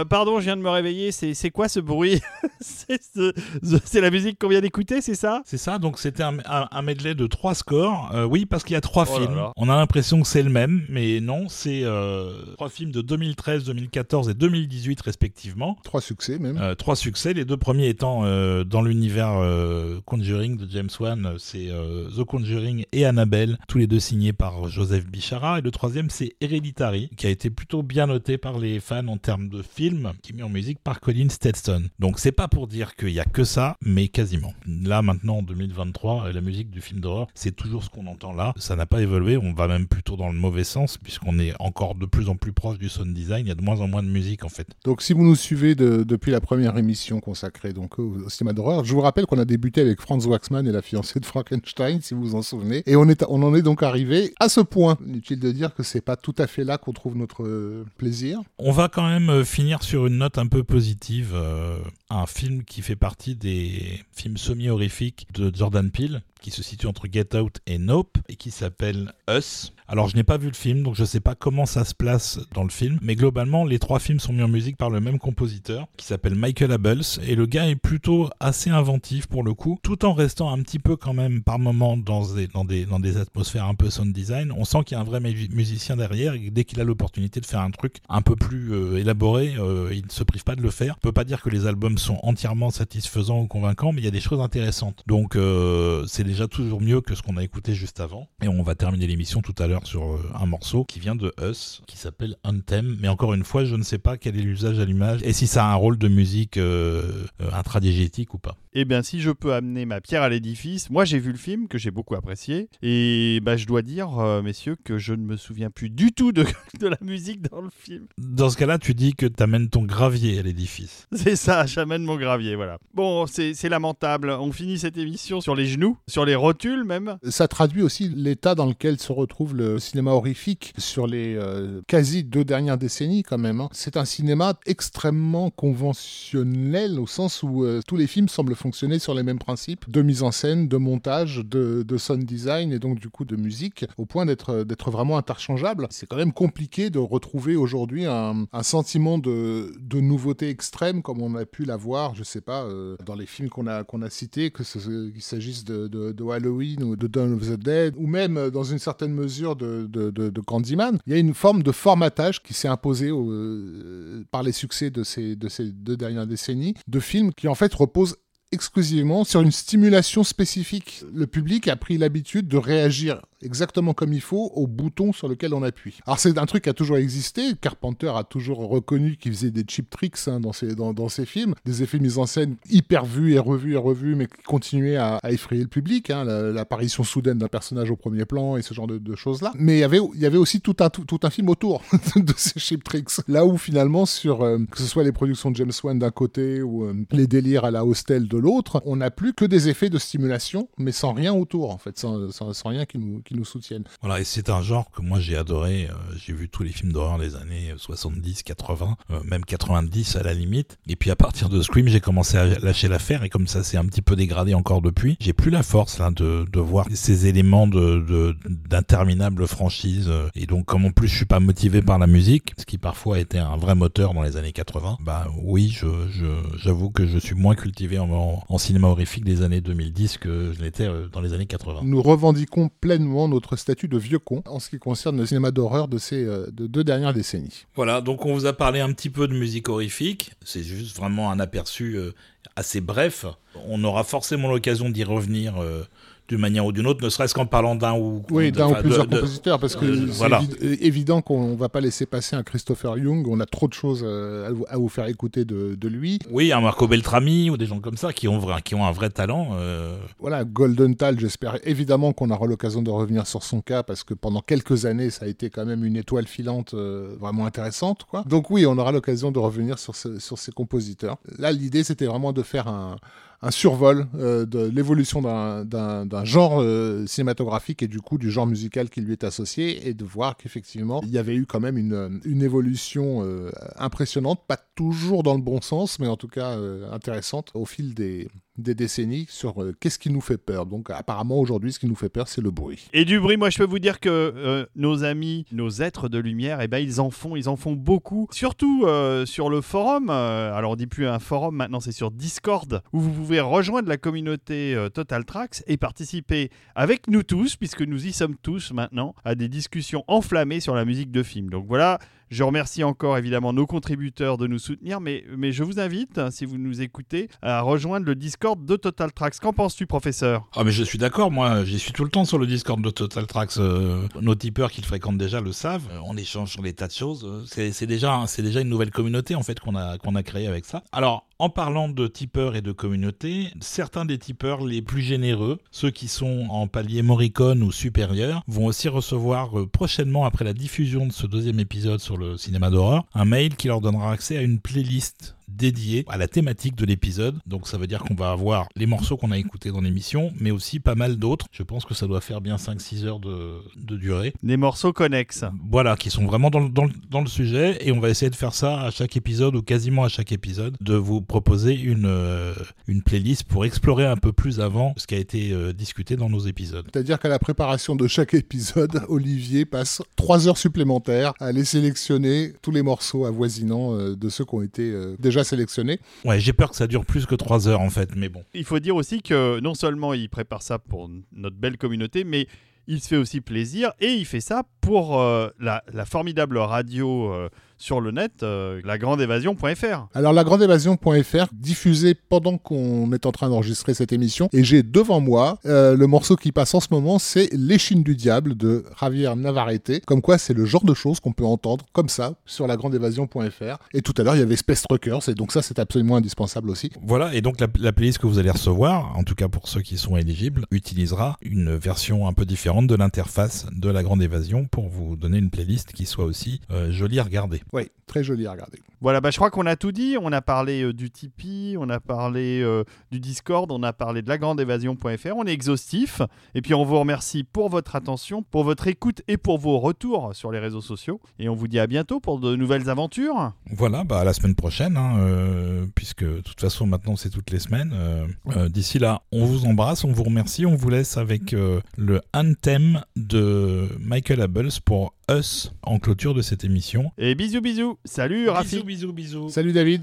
Pardon, je viens de me réveiller. C'est quoi ce bruit? C'est ce- c'est la musique qu'on vient d'écouter, c'est ça? C'est ça, donc c'était un, un- un medley de trois scores. Euh, oui, parce qu'il y a trois Oh films. là. On a l'impression que c'est le même, mais non, c'est euh, trois films de 2013, 2014 et 2018 respectivement. Trois succès même. Euh, trois succès, les deux premiers étant euh, dans l'univers euh, Conjuring de James Wan, c'est euh, The Conjuring et Annabelle, tous les deux signés par Joseph Bichara. Et le troisième, c'est Hereditary, qui a été plutôt bien noté par les fans en termes de film, qui est mis en musique par Colin Stetson. Donc c'est pas pour dire qu'il y a que ça, mais quasiment. Là maintenant, en 2023, la musique du film d'horreur, c'est toujours ce qu'on entend là. Ça n'a pas évolué, on va même plutôt dans le mauvais sens, puisqu'on est encore de plus en plus proche du sound design, il y a de moins en moins de musique en fait. Donc si vous nous suivez de- depuis la première émission consacrée donc au, au cinéma d'horreur, je vous rappelle qu'on a débuté avec Franz Waxman et la fiancée de Frankenstein, si vous vous en souvenez, et on, est, on en est donc arrivé à ce point. Inutile de dire que c'est pas tout à fait là qu'on trouve notre euh, plaisir. On va quand même euh, finir sur une note un peu positive. euh, un film qui fait partie des films semi-horrifiques de Jordan Peele, qui se situe entre Get Out et Nope, et qui s'appelle Us. Alors je n'ai pas vu le film, donc je ne sais pas comment ça se place dans le film, mais globalement les trois films sont mis en musique par le même compositeur, qui s'appelle Michael Abels, et le gars est plutôt assez inventif pour le coup, tout en restant un petit peu quand même par moment dans des, atmosphères un peu sound design. On sent qu'il y a un vrai mu- musicien derrière, et dès qu'il a l'opportunité de faire un truc un peu plus euh, élaboré, euh, il ne se prive pas de le faire. On peut pas dire que les albums sont entièrement satisfaisants ou convaincants, mais il y a des choses intéressantes. Donc euh, c'est déjà toujours mieux que ce qu'on a écouté juste avant. Et on va terminer l'émission tout à l'heure sur euh, un morceau qui vient de Us, qui s'appelle Anthem. Mais encore une fois, je ne sais pas quel est l'usage à l'image et si ça a un rôle de musique euh, euh, intradiégétique ou pas. Eh bien, si je peux amener ma pierre à l'édifice, moi j'ai vu le film que j'ai beaucoup apprécié, et bah, je dois dire, euh, messieurs, que je ne me souviens plus du tout de, de la musique dans le film. Dans ce cas-là, tu dis que tu amènes ton gravier à l'édifice. C'est ça, j'amène mon gravier, voilà. Bon, c'est lamentable. On finit cette émission sur les genoux, sur les rotules même. Ça traduit aussi l'état dans lequel se retrouve le cinéma horrifique sur les euh, quasi deux dernières décennies quand même. hein. C'est un cinéma extrêmement conventionnel au sens où euh, tous les films semblent fonctionner sur les mêmes principes de mise en scène, de montage, de, sound design et donc du coup de musique au point d'être d'être vraiment interchangeables. C'est quand même compliqué de retrouver aujourd'hui un, sentiment de, de nouveauté extrême comme on a pu l'avoir, je sais pas, euh, dans les films qu'on a, qu'on a cités, que qu'il s'agisse de- de Halloween ou de Dawn of the Dead, ou même euh, dans une certaine mesure de, de, de- Candyman, il y a une forme de formatage qui s'est imposée euh, par les succès de ces, de ces deux dernières décennies, de films qui en fait reposent exclusivement sur une stimulation spécifique. Le public a pris l'habitude de réagir exactement comme il faut au bouton sur lequel on appuie. Alors c'est un truc qui a toujours existé. Carpenter a toujours reconnu qu'il faisait des cheap tricks hein, dans, ses, films, des effets mis en scène hyper vus et revus et revus, mais qui continuaient à, effrayer le public. hein, la- L'apparition soudaine d'un personnage au premier plan et ce genre de, choses-là. Mais il y avait, aussi tout un, film autour de ces cheap tricks. Là où finalement, sur euh, que ce soit les productions de James Wan d'un côté ou euh, les délires à la hostel de l'autre, on n'a plus que des effets de stimulation, mais sans rien autour, en fait, sans, rien qui nous, nous soutienne. Voilà, et c'est un genre que moi j'ai adoré. euh, j'ai vu tous les films d'horreur des années 70, 80, euh, même 90 à la limite. Et puis à partir de Scream, j'ai commencé à lâcher l'affaire et comme ça c'est un petit peu dégradé encore depuis, j'ai plus la force là de, de voir ces éléments de franchises. euh, Et donc comme en plus je suis pas motivé par la musique, ce qui parfois était un vrai moteur dans les années 80, bah oui, je j'avoue que je suis moins cultivé en, en- en cinéma horrifique des années 2010 que je l'étais euh, dans les années 80. Nous revendiquons pleinement notre statut de vieux con en ce qui concerne le cinéma d'horreur de ces euh, de deux dernières décennies. Voilà, donc on vous a parlé un petit peu de musique horrifique. C'est juste vraiment un aperçu euh, assez bref. On aura forcément l'occasion d'y revenir euh, d'une manière ou d'une autre, ne serait-ce qu'en parlant d'un ou Oui, d'un ou plusieurs de- compositeurs, parce que euh, c'est voilà. évi- évident qu'on va pas laisser passer un Christopher Young. On a trop de choses euh, à vous, à vous faire écouter de, de lui. Oui, un Marco Beltrami ou des gens comme ça qui ont, qui ont un vrai talent. euh, Voilà, Golden Tal, j'espère évidemment qu'on aura l'occasion de revenir sur son cas parce que pendant quelques années, ça a été quand même une étoile filante euh, vraiment intéressante. Quoi. Donc oui, on aura l'occasion de revenir sur, ce- sur ces compositeurs. Là, l'idée, c'était vraiment de faire un, un survol euh, de l'évolution d'un- genre euh, cinématographique et du coup du genre musical qui lui est associé et de voir qu'effectivement, il y avait eu quand même une, évolution euh, impressionnante, pas toujours dans le bon sens, mais en tout cas intéressante au fil des, des décennies sur euh, qu'est-ce qui nous fait peur. Donc apparemment aujourd'hui, ce qui nous fait peur, c'est le bruit. Et du bruit, moi je peux vous dire que euh, nos amis, nos êtres de lumière, eh ben, ils en font, ils en font beaucoup. Surtout euh, sur le forum. alors on dit plus un forum, maintenant c'est sur Discord, où vous pouvez rejoindre la communauté Total Tracks et participer avec nous tous, puisque nous y sommes tous maintenant, à des discussions enflammées sur la musique de film. Donc voilà, je remercie encore évidemment nos contributeurs de nous soutenir, mais, mais je vous invite, hein, si vous nous écoutez, à rejoindre le Discord de Total Tracks. Qu'en penses-tu, professeur? Ah, mais je suis d'accord, moi, j'y suis tout le temps sur le Discord de Total Tracks. Euh, nos tipeurs qui le fréquentent déjà le savent. Euh, on échange sur des tas de choses. Euh, c'est déjà, déjà une nouvelle communauté en fait qu'on a, qu'on a créée avec ça. Alors, en parlant de tipeurs et de communauté, certains des tipeurs les plus généreux, ceux qui sont en palier Morricone ou supérieur, vont aussi recevoir prochainement après la diffusion de ce deuxième épisode sur le cinéma d'horreur, un mail qui leur donnera accès à une playlist dédié à la thématique de l'épisode. Donc ça veut dire qu'on va avoir les morceaux qu'on a écoutés dans l'émission, mais aussi pas mal d'autres. Je pense que ça doit faire bien 5-6 heures de, durée. Des morceaux connexes. Voilà, qui sont vraiment dans le, dans, le, sujet. Et on va essayer de faire ça à chaque épisode, ou quasiment à chaque épisode, de vous proposer une, euh, une playlist pour explorer un peu plus avant ce qui a été euh, discuté dans nos épisodes. C'est-à-dire qu'à la préparation de chaque épisode, Olivier passe 3 heures supplémentaires à aller sélectionner tous les morceaux avoisinants euh, de ceux qui ont été déjà sélectionné. Ouais, j'ai peur que ça dure plus que 3 heures en fait, mais bon. Il faut dire aussi que non seulement il prépare ça pour notre belle communauté, mais il se fait aussi plaisir et il fait ça pour euh, la, formidable radio euh, sur le net, euh, lagrandeévasion.fr. Alors lagrandeévasion.fr, diffusé pendant qu'on est en train d'enregistrer cette émission, et j'ai devant moi le morceau qui passe en ce moment, c'est L'échine du diable de Javier Navarrete. Comme quoi, c'est le genre de choses qu'on peut entendre comme ça sur lagrandeévasion.fr. Et tout à l'heure, il y avait Space Truckers, et donc ça, c'est absolument indispensable aussi. Voilà, et donc la, la playlist que vous allez recevoir, en tout cas pour ceux qui sont éligibles, utilisera une version un peu différente de l'interface de la Grande Évasion pour vous donner une playlist qui soit aussi euh, jolie à regarder. Oui, très jolie à regarder. Voilà, bah, je crois qu'on a tout dit. On a parlé euh, du Tipeee, on a parlé euh, du Discord, on a parlé de lagrandeévasion.fr. On est exhaustif. Et puis on vous remercie pour votre attention, pour votre écoute et pour vos retours sur les réseaux sociaux. Et on vous dit à bientôt pour de nouvelles aventures. Voilà, bah, à la semaine prochaine, hein, puisque de toute façon maintenant c'est toutes les semaines. D'ici là, on vous embrasse, on vous remercie, on vous laisse avec le Anthem de Michael Pour Us en clôture de cette émission. Et bisous bisous. Salut Rafi. Bisous bisous bisous. Salut David.